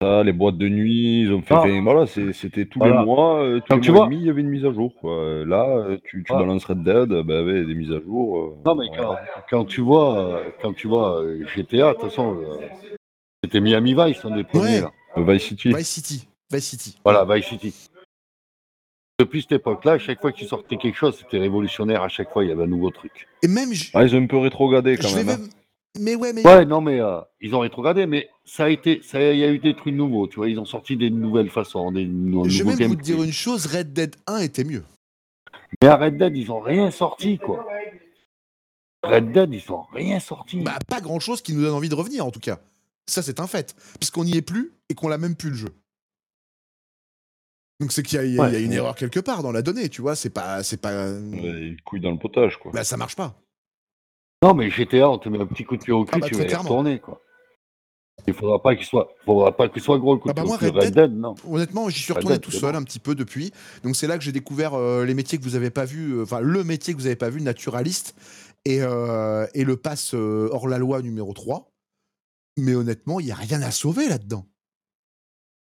Les boîtes de nuit, ils ont fait. Ah. voilà, c'était tous Voilà. les mois, euh, tous Donc, les tu mois vois- et demi, il y avait une mise à jour. quoi. Euh, Là, euh, tu, tu Ah. balances Red Dead, euh, bah, ouais, des mises à jour. euh, Non, mais quand, quand tu vois, euh, quand tu vois euh, GTA, de toute façon, euh, c'était Miami Vice, un des premiers. Euh, Vice City. Vice City. Vice City. Voilà, Vice City. Depuis cette époque-là, à chaque fois qu'il sortait quelque chose, c'était révolutionnaire. À chaque fois, il y avait un nouveau truc. Et même. je- Ah, ils ont un peu rétrogradé quand je vais même. hein. même- Mais ouais, mais. Ouais, non, mais euh, ils ont rétrogradé, mais ça a été, ça, il y a eu des trucs nouveaux. Tu vois, ils ont sorti des nouvelles façons, des Je vais même vous dire une chose Red Dead 1 était mieux. Mais à Red Dead, ils ont rien sorti, quoi. Red Dead, ils ont rien sorti. Bah, pas grand chose qui nous donne envie de revenir, en tout cas. Ça, c'est un fait. Puisqu'on n'y est plus et qu'on l'a même plus le jeu. Donc, c'est qu'il y, a- il y a- Ouais. il y a une erreur quelque part dans la donnée, tu vois. C'est pas. C'est pas. Une couille dans le potage, quoi. Bah, ça marche pas. Non, mais GTA, on te met un petit coup de pied au cul, Ah bah, tu vas y retourner, quoi. Il faudra pas qu'il soit, faudra pas qu'il soit gros le coup Ah de bah, pied moi, au cul. Red Red Dead- Dead, non. Honnêtement, j'y suis retourné Dead, tout seul bon. un petit peu depuis. Donc, c'est là que j'ai découvert euh, les métiers que vous avez pas vus. euh, Enfin, le métier que vous avez pas vu, naturaliste. Et, euh, et le pass euh, hors la loi numéro 3. Mais honnêtement, il y a rien à sauver là-dedans.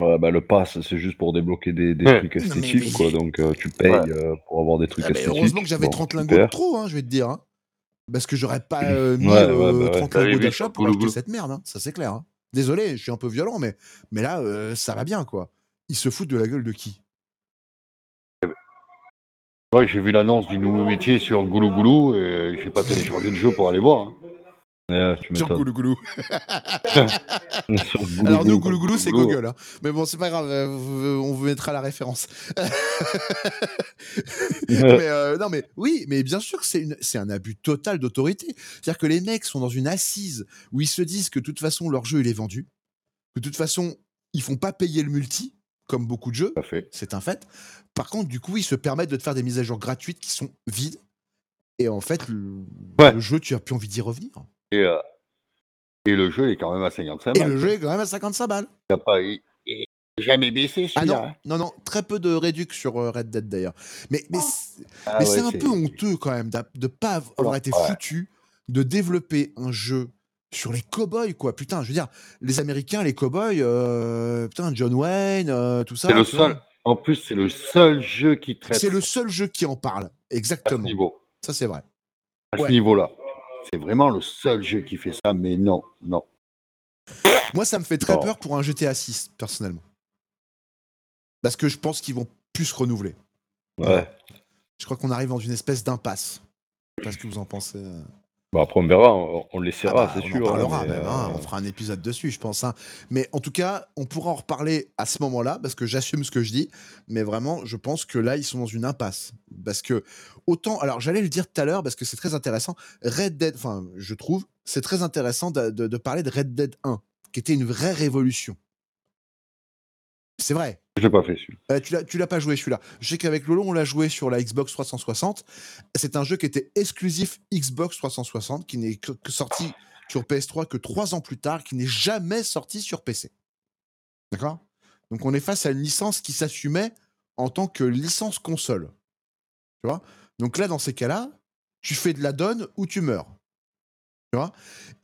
Ouais, bah, le pass, c'est juste pour débloquer des, des Ouais. trucs Non, mais- esthétiques, mais- quoi. Donc, euh, tu payes Ouais. euh, pour avoir des trucs Ah, mais esthétiques. heureusement que j'avais Bon, 30 lingots de trop, hein, je vais te dire. hein. Parce que j'aurais pas euh, mis Ouais, euh, ouais, bah ouais. 30 T'avais lingots d'achat pour acheter cette merde, hein. ça c'est clair. hein. Désolé, je suis un peu violent, mais, mais là, euh, ça va bien, quoi. Ils se foutent de la gueule de qui? Ouais, j'ai vu l'annonce du nouveau métier sur Goulou Goulou et j'ai pas téléchargé le jeu pour aller voir. Tu Sur m'étonnes. Goulou (laughs) Alors nous, Goulou. Goulou Goulou, c'est. Google. hein. Mais bon, c'est pas grave, euh, on vous mettra la référence. (laughs) mais euh, non, mais oui, mais bien sûr que c'est un abus total d'autorité. C'est-à-dire que les mecs sont dans une assise où ils se disent que de toute façon leur jeu il est vendu, que de toute façon ils font pas payer le multi comme beaucoup de jeux, c'est un fait. Par contre, du coup, ils se permettent de te faire des mises à jour gratuites qui sont vides. Et en fait, le, Ouais. le jeu, tu as plus envie d'y revenir. Et, euh, et le jeu est quand même à 55 Et balles. le jeu est quand même à 55 balles. Il a pas, il- il est jamais baissé Ah non, hein. non, non, très peu de réduc sur euh, Red Dead d'ailleurs. Mais, mais, c'est- Ah mais ouais, c'est un peu honteux quand même de pas avoir Ouais. été foutu de développer un jeu sur les cowboys quoi. Putain, je veux dire, les Américains, les cowboys, euh, putain, John Wayne, euh, tout ça. C'est le seul. En plus, c'est le seul jeu qui traite C'est le seul jeu qui en parle. à Exactement. ce niveau. Ça c'est vrai. À Ouais. ce niveau-là. C'est vraiment le seul jeu qui fait ça, mais non, non. Moi, ça me fait très peur pour un GTA 6 personnellement. Parce que je pense qu'ils vont plus se renouveler. Ouais. Je crois qu'on arrive dans une espèce d'impasse. Je sais pas ce que vous en pensez. euh. Après, on verra, on, on le Ah laissera, bah, c'est on sûr. en parlera hein, mais, même, hein, euh, on fera un épisode dessus, je pense. hein. Mais en tout cas, on pourra en reparler à ce moment-là, parce que j'assume ce que je dis. Mais vraiment, je pense que là, ils sont dans une impasse. Parce que, autant. Alors, j'allais le dire tout à l'heure, parce que c'est très intéressant. Red Dead, enfin, je trouve, c'est très intéressant de, de- de parler de Red Dead 1, qui était une vraie révolution. C'est vrai. Je l'ai pas fait celui Euh, tu l'as, tu l'as pas joué celui-là. Je sais qu'avec Lolo, on l'a joué sur la Xbox 360. C'est un jeu qui était exclusif Xbox 360, qui n'est que, que sorti sur PS3 que trois ans plus tard, qui n'est jamais sorti sur PC. D'accord? Donc on est face à une licence qui s'assumait en tant que licence console. Tu vois? Donc là, dans ces cas-là, tu fais de la donne ou tu meurs. Tu vois?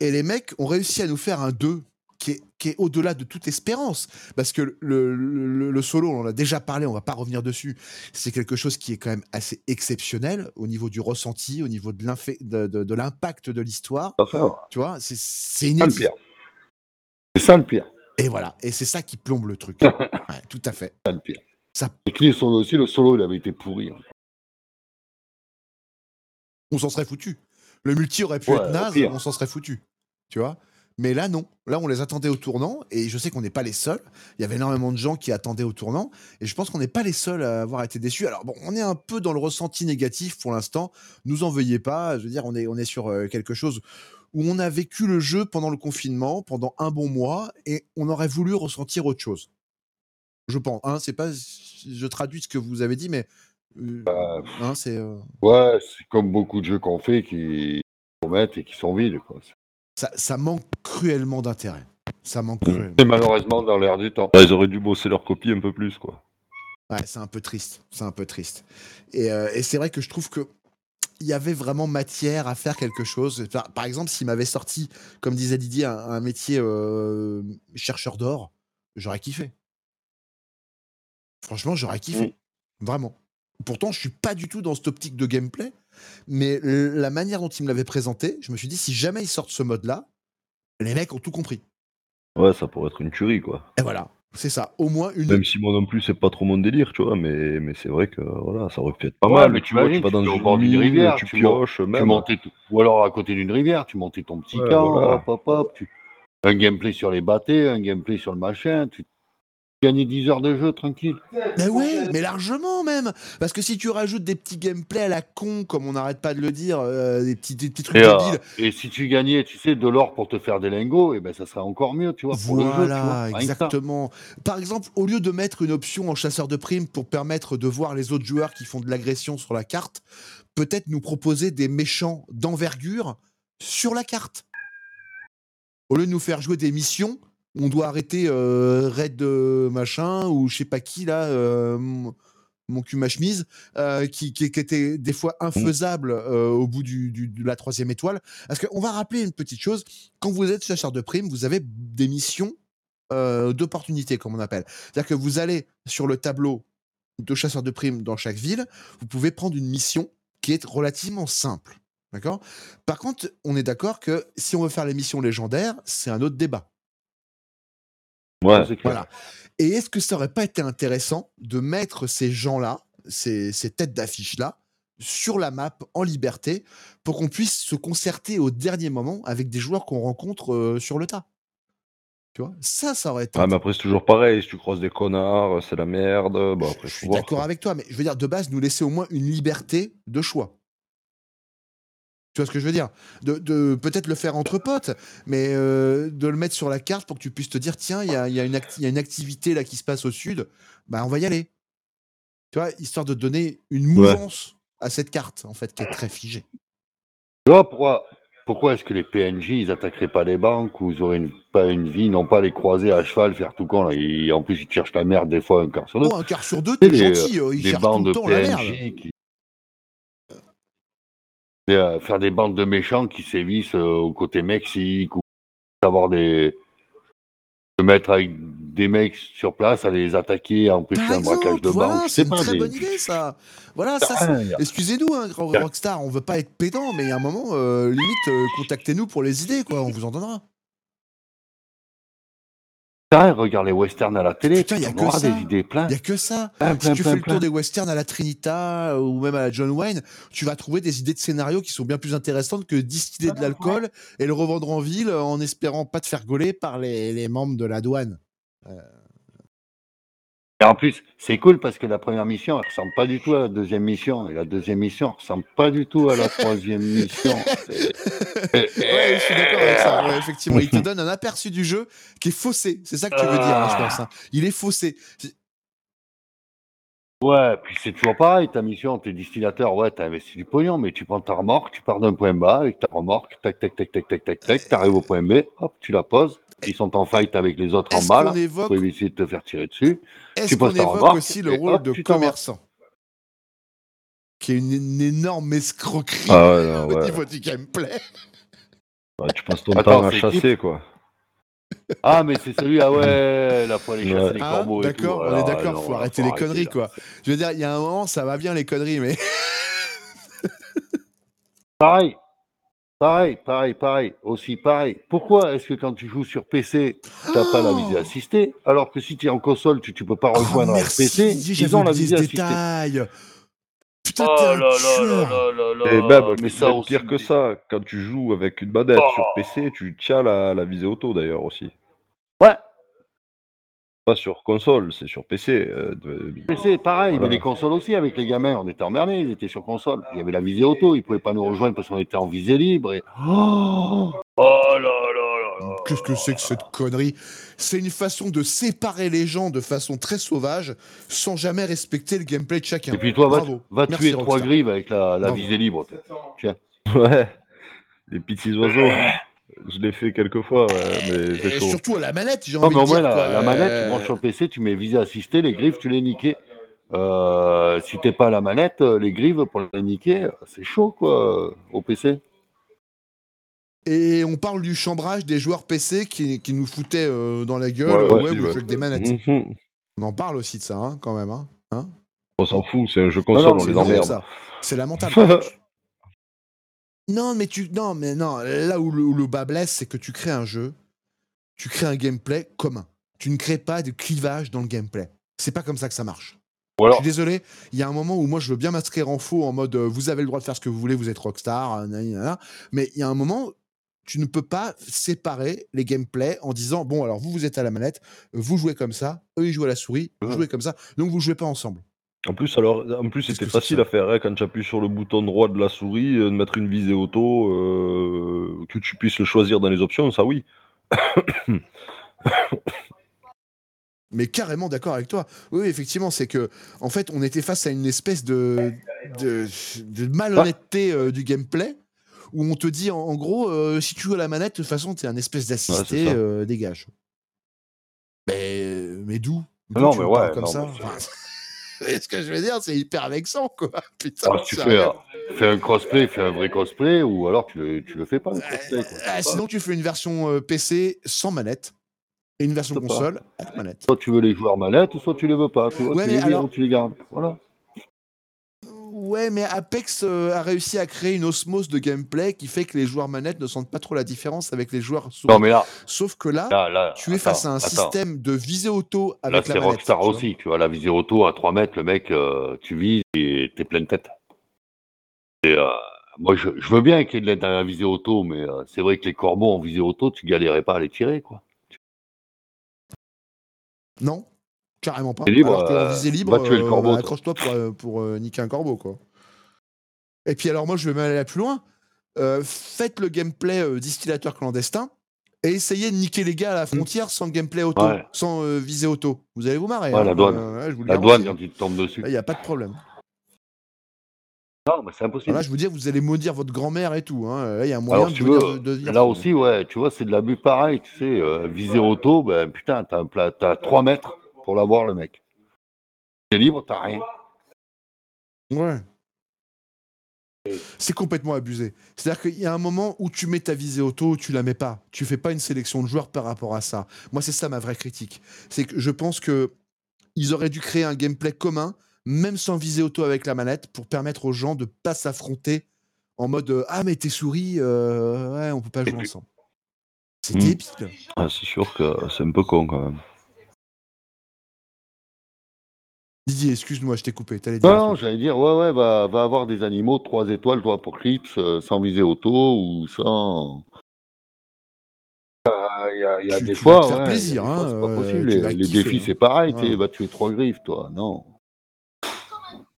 Et les mecs ont réussi à nous faire un 2 qui est, qui est au-delà de toute espérance. Parce que le, le- le solo, on en a déjà parlé, on va pas revenir dessus. C'est quelque chose qui est quand même assez exceptionnel au niveau du ressenti, au niveau de l'infé- de- de- de l'impact de l'histoire. Tu vois, c'est- c'est C'est ça le inédit. pire. C'est ça le pire. Et voilà, et c'est ça qui plombe le truc. (laughs) Ouais, tout à fait. C'est ça le pire. Ça- Et les solos aussi, le solo, il avait été pourri. hein. On s'en serait foutu. Le multi aurait pu Ouais, être naze, on s'en serait foutu. Tu vois? Mais là, non. Là, on les attendait au tournant, et je sais qu'on n'est pas les seuls. Il y avait énormément de gens qui attendaient au tournant, et je pense qu'on n'est pas les seuls à avoir été déçus. Alors, bon, on est un peu dans le ressenti négatif pour l'instant. Nous en veuillez pas. Je veux dire, on est, on est sur euh, quelque chose où on a vécu le jeu pendant le confinement, pendant un bon mois, et on aurait voulu ressentir autre chose. Je pense. Hein, c'est pas. Je traduis ce que vous avez dit, mais. euh, Bah, hein, c'est. euh, Ouais, c'est comme beaucoup de jeux qu'on fait qui promettent et qui sont vides. Quoi. Ça, ça manque cruellement d'intérêt. Ça manque cruellement. C'est malheureusement dans l'air du temps. Ils auraient dû bosser leur copie un peu plus, quoi. Ouais, c'est un peu triste. C'est un peu triste. Et, euh, et c'est vrai que je trouve que il y avait vraiment matière à faire quelque chose. Par, par exemple, s'il m'avait sorti, comme disait Didier, un, un métier euh, chercheur d'or, j'aurais kiffé. Franchement, j'aurais kiffé. Vraiment. Pourtant, je suis pas du tout dans cette optique de gameplay, mais la manière dont il me l'avait présenté, je me suis dit, si jamais ils sortent ce mode-là, les mecs ont tout compris. Ouais, ça pourrait être une tuerie, quoi. Et voilà, c'est ça. Au moins une. Même si moi non plus, c'est pas trop mon délire, tu vois, mais, mais c'est vrai que voilà, ça aurait pu être pas Ouais, mal. mais tu vois, tu vas dans une bord d'une rivière, tu tu pioches, Tu même. montais tout- Ou alors à côté d'une rivière, tu montais ton petit Ouais, camp, voilà. hop, hop, hop, tu- un gameplay sur les bâtés, un gameplay sur le machin, tu gagnes 10 heures de jeu tranquille. Mais ouais, mais largement même. Parce que si tu rajoutes des petits gameplays à la con, comme on n'arrête pas de le dire, euh, des, petits, des petits trucs Et, euh, et si tu gagnais, tu sais, de l'or pour te faire des lingots, et ben ça serait encore mieux, tu vois, pour le jeu, tu vois. Voilà, exactement. Par exemple, au lieu de mettre une option en chasseur de primes pour permettre de voir les autres joueurs qui font de l'agression sur la carte, peut-être nous proposer des méchants d'envergure sur la carte. Au lieu de nous faire jouer des missions, on doit arrêter euh, Red euh, machin ou je sais pas qui là, euh, mon- cul ma chemise, qui, qui, qui était des fois infaisable euh, au bout du, du- de la troisième étoile. Parce qu'on va rappeler une petite chose, quand vous êtes chasseur de primes, vous avez des missions d'opportunité, comme on appelle. C'est-à-dire que vous allez sur le tableau de chasseur de primes dans chaque ville, vous pouvez prendre une mission qui est relativement simple. D'accord? Par contre, on est d'accord que si on veut faire les missions légendaires, c'est un autre débat. Ouais, C'est clair. Voilà. Et est-ce que ça aurait pas été intéressant de mettre ces gens-là, ces, ces têtes d'affiche-là, sur la map en liberté pour qu'on puisse se concerter au dernier moment avec des joueurs qu'on rencontre euh, sur le tas? Tu vois? Ça, ça aurait été. Ah, mais après, c'est toujours pareil. Si tu croises des connards, c'est la merde. Bon, après, Je suis d'accord avec toi, mais je veux dire, de base, nous laisser au moins une liberté de choix. Tu vois ce que je veux dire? De, de peut-être le faire entre potes, mais euh, de le mettre sur la carte pour que tu puisses te dire tiens, il y a, il y a une acti- il y a une activité là qui se passe au sud, bah on va y aller. Tu vois, histoire de donner une mouvance à cette carte, en fait, qui est très figée. Tu vois, pourquoi, pourquoi est-ce que les PNJ, ils attaqueraient pas les banques ou ils auraient une- pas une vie, non pas les croiser à cheval, faire tout là, et en plus ils te cherchent la merde des fois un quart sur deux. Oh, un quart sur deux, t'es gentil, euh, ils cherchent tout le temps la merde. Qui... Euh, faire des bandes de méchants qui sévissent euh, au côté Mexique ou avoir des se mettre avec des mecs sur place à les attaquer à empêcher Par un braquage de voilà, banque c'est une pas très des- bonne idée, ça. Voilà, ça, Excusez-nous, hein, grand Rockstar, on veut pas être pédant, mais à un moment, euh, limite, euh, contactez-nous pour les idées, quoi, on vous en donnera. Regarde les westerns à la télé Putain, y a que ça. des idées plein Il y a que ça. plein Si tu plein, fais le tour des westerns à la Trinita euh, ou même à la John Wayne, tu vas trouver des idées de scénario qui sont bien plus intéressantes que distiller de l'alcool et le revendre en ville euh, en espérant pas te faire gauler par les, les membres de la douane. Et en plus, c'est cool parce que la première mission, elle ressemble pas du tout à la deuxième mission. Et la deuxième mission ressemble pas du tout à la troisième mission. (laughs) Ouais, je suis d'accord avec ça. ouais, effectivement, il te (laughs) donne un aperçu du jeu qui est faussé. C'est ça que tu veux dire, hein, je pense. hein. Il est faussé. Ouais, puis c'est toujours pareil, ta mission, t'es distillateur, ouais, t'as investi du pognon, mais tu prends ta remorque, tu pars d'un point bas avec ta remorque, tac, tac, tac, tac, tac, tac, tac, t'arrives au point B, hop, tu la poses, Ils sont en fight avec les autres en bas, évoque- Ils peuvent essayer de te faire tirer dessus. Est-ce Tu qu'on évoque remorque, aussi le rôle hop, de commerçant Qui est une, une énorme escroquerie Ah ouais, non, (laughs) au ouais. niveau du gameplay. Ouais, tu passes ton Attends, temps à chasser, quoi. Ah, mais c'est celui, ah ouais, là, faut aller chasser Ouais. les Ah, corbeaux tout. D'accord, on est d'accord, faut là, arrêter faut les conneries, là. quoi. Je veux dire, il y a un moment, ça va bien les conneries, mais Pareil. Pareil, pareil, pareil, aussi pareil. Pourquoi est-ce que quand tu joues sur PC, t'as pas la visée assistée, alors que si tu es en console, tu, tu peux pas Oh, rejoindre un PC, ils ont la visée assistée. détail. Putain, Oh là un là là tueur. là là là. Et même, mais ça aussi. pire que ça, quand tu joues avec une manette Oh. sur PC, tu tiens la, la visée auto d'ailleurs aussi. Ouais, Pas sur console, c'est sur PC. euh, de- PC, pareil, Voilà. mais les consoles aussi, avec les gamins, on était emmerdés, ils étaient sur console. Il y avait la visée auto, ils pouvaient pas nous rejoindre parce qu'on était en visée libre. Et... Oh, oh là là là là. Qu'est-ce que c'est que cette connerie? C'est une façon de séparer les gens de façon très sauvage, sans jamais respecter le gameplay de chacun. Et puis toi, va, Bravo. va Merci, tuer trois Rockstar. grives avec la, la Bravo. visée libre. Tiens. (laughs) Ouais, les petits oiseaux. Je l'ai fait quelques fois, ouais, mais Et surtout à la manette, j'ai Non, envie mais de au moins, la, la manette, Euh, tu branches sur PC, tu mets visée assistée, les griffes, tu les niquais. Euh, si t'es pas à la manette, euh, les griffes pour les niquer, c'est chaud, quoi, au PC. Et on parle du chambrage des joueurs PC qui, qui nous foutaient euh, dans la gueule. Ouais, Ouais, ouais, avec des manettes. Mhm. On en parle aussi de ça, hein, quand même. Hein. Hein On s'en fout, c'est un jeu Non, console, non, on c'est les emmerde. ça. C'est lamentable. (laughs) non, mais tu, non, mais non. Là où le, où le bas blesse, c'est que tu crées un jeu, tu crées un gameplay commun. Tu ne crées pas de clivage dans le gameplay. C'est pas comme ça que ça marche. Je suis désolé, il y a un moment où moi je veux bien m'inscrire en faux en mode euh, vous avez le droit de faire ce que vous voulez, vous êtes rockstar, euh, mais il y a un moment tu ne peux pas séparer les gameplays en disant bon alors vous vous êtes à la manette, vous jouez comme ça, eux ils jouent à la souris, vous jouez comme ça, donc vous jouez pas ensemble. En plus, alors, en plus, c'était facile à faire hein, quand tu appuies sur le bouton droit de la souris, euh, de mettre une visée auto, euh, que tu puisses le choisir dans les options, ça oui. (coughs) Mais carrément d'accord avec toi. Oui, effectivement, c'est que en fait on était face à une espèce de de, de malhonnêteté euh, du gameplay. Où on te dit en, en gros, si tu joues à la manette, de toute façon, t'es un espèce d'assisté, Ouais, dégage. Mais, mais d'où? Non, tu mais ouais, comme non, ça? (laughs) ce que je veux dire C'est hyper vexant, quoi. (laughs) Putain, ah, tu fais, un- fais un crossplay, fais un vrai crossplay, ou alors tu le, tu le fais pas, le crossplay. quoi. Ah, sinon, tu fais une version euh, PC sans manette et une version pas. console avec manette. Soit tu veux les joueurs manette, soit tu les veux pas. Ouais, tu les alors- ou tu les gardes. Voilà. Ouais, mais Apex euh, a réussi à créer une osmose de gameplay qui fait que les joueurs manettes ne sentent pas trop la différence avec les joueurs souris. Non, mais là, Sauf que là, là, là tu es attends, face à un attends. système de visée auto Là, avec c'est la manette. Rockstar tu aussi. Tu vois, la visée auto à 3 mètres, le mec, euh, tu vises et t'es pleine tête. Et, euh, moi, je, je veux bien qu'il y ait de la visée auto, mais c'est vrai que les corbeaux en visée auto, tu galérais pas à les tirer, quoi. Non, carrément pas. Libre, Alors qu'en euh, visée libre, va tuer le euh, corbeau, bah, toi. accroche-toi pour, euh, pour niquer un corbeau, quoi. Et puis alors moi, je vais même aller plus loin. Euh, faites le gameplay euh, distillateur clandestin et essayez de niquer les gars à la frontière sans gameplay auto, Ouais. sans euh, visée auto. Vous allez vous marrer. Ouais, hein. la douane. Ouais, je vous le La douane, quand il te dessus. Il n'y a pas de problème. Non, mais c'est impossible. Là, je vous dis, vous allez maudire votre grand-mère et tout. hein. Là, il y a un moyen Alors, de, tu veux, de venir là aussi, ouais, tu vois, c'est de l'abus pareil, tu sais, visée auto, ben putain, t'as 3 mètres pour l'avoir, le mec. T'es libre, t'as rien. Ouais. C'est complètement abusé. C'est-à-dire qu'il y a un moment où tu mets ta visée auto tu la mets pas. Tu fais pas une sélection de joueurs par rapport à ça. Moi, c'est ça ma vraie critique. C'est que je pense que ils auraient dû créer un gameplay commun, même sans visée auto avec la manette, pour permettre aux gens de pas s'affronter en mode euh, ah mais tes souris, euh, ouais, on peut pas jouer ensemble. C'est Mm. débile. Ah, c'est sûr que c'est un peu con quand même. Didier, excuse-moi, je t'ai coupé. Dire Non, j'allais dire, ouais, ouais, va, va avoir des animaux 3 étoiles, toi, pour Clips, euh, sans visée auto ou sans. Il y a, il y a Tu- des tu vas fois, faire ouais, plaisir, hein, c'est pas euh, possible. tu Les, vas les kiffer, défis, hein. c'est pareil, tu Ouais. va tuer 3 griffes, toi, non.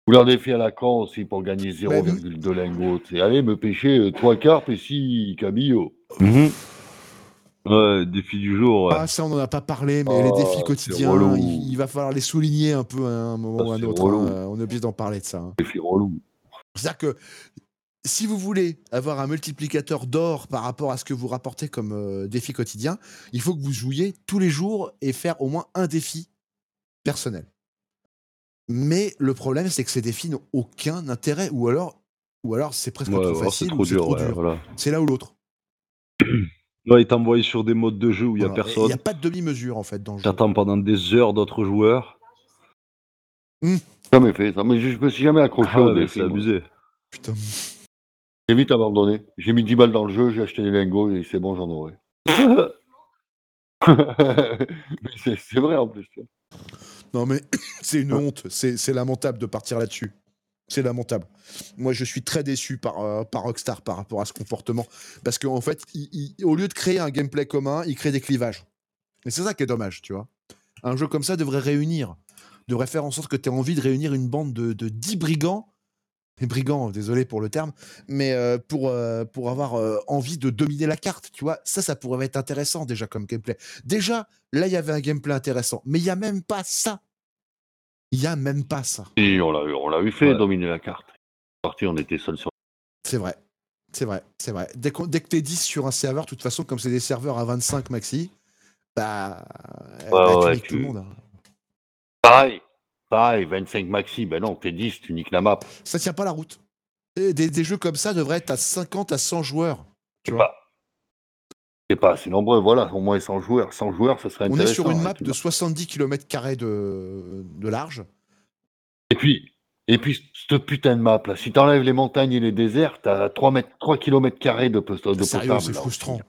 Ou leur défi à la con aussi pour gagner Bah, 0,2 lingots. C'est allez me pêcher 3 carpes et 6 cabillots. Ouais, défi du jour, ouais. Ah, ça, on n'en a pas parlé, mais Oh, les défis c'est quotidiens, il, il va falloir les souligner un peu à un moment ou à un autre. hein. On est obligé d'en parler de ça. hein. Défi relou. C'est-à-dire que si vous voulez avoir un multiplicateur d'or par rapport à ce que vous rapportez comme euh, défi quotidien, il faut que vous jouiez tous les jours et faire au moins un défi personnel. Mais le problème, c'est que ces défis n'ont aucun intérêt, ou alors, ou alors c'est presque Ouais, trop c'est facile, trop c'est dur, trop ouais, dur. voilà. C'est là ou l'autre. Là, il t'envoie sur des modes de jeu où il y a Voilà. Et Il personne. n'y a pas de demi-mesure en fait dans le jeu. T'attends pendant des heures d'autres joueurs. Jamais fait ça, mais je, je me suis jamais accroché Ah, au mais défi. c'est moi. abusé. Putain. J'ai vite abandonné. J'ai mis 10 balles dans le jeu, j'ai acheté des lingots et c'est bon, j'en aurai. (laughs) Mais c'est c'est vrai en plus. Non mais (coughs) c'est une honte, c'est c'est lamentable de partir là-dessus. C'est lamentable. Moi, je suis très déçu par, euh, par Rockstar par rapport à ce comportement. Parce qu'en fait, il- il- au lieu de créer un gameplay commun, il crée des clivages. Et c'est ça qui est dommage, tu vois. Un jeu comme ça devrait réunir, devrait faire en sorte que tu aies envie de réunir une bande de, de 10 brigands. Des brigands, désolé pour le terme, mais euh, pour, euh, pour avoir envie de dominer la carte, tu vois. Ça, ça pourrait être intéressant déjà comme gameplay. Déjà, là, il y avait un gameplay intéressant, mais il n'y a même pas ça. Il n'y a même pas ça. Et on l'a eu, on l'a eu fait, Ouais. dominer la carte. Parti, on était seul sur. C'est vrai. C'est vrai, c'est vrai. Dès, que t'es 10 sur un serveur, de toute façon, comme c'est des serveurs à 25 maxi, bah, euh, bah, tu ouais, niques tout le tu- monde. hein. Pareil, pareil, 25 maxi. Ben non, t'es 10, tu niques la map. Ça tient pas la route. Des, des jeux comme ça devraient être à 50 à 100 joueurs. Tu C'est vois. pas. C'est pas assez nombreux, voilà, au moins 100 joueurs. 100 joueurs, ça serait On intéressant. est sur une hein, map de vois. 70 km de, de large. Et puis, et puis, cette putain de map là, si t'enlèves les montagnes et les déserts, t'as 3, mètres, 3 km de, post- de Sérieux, c'est frustrant.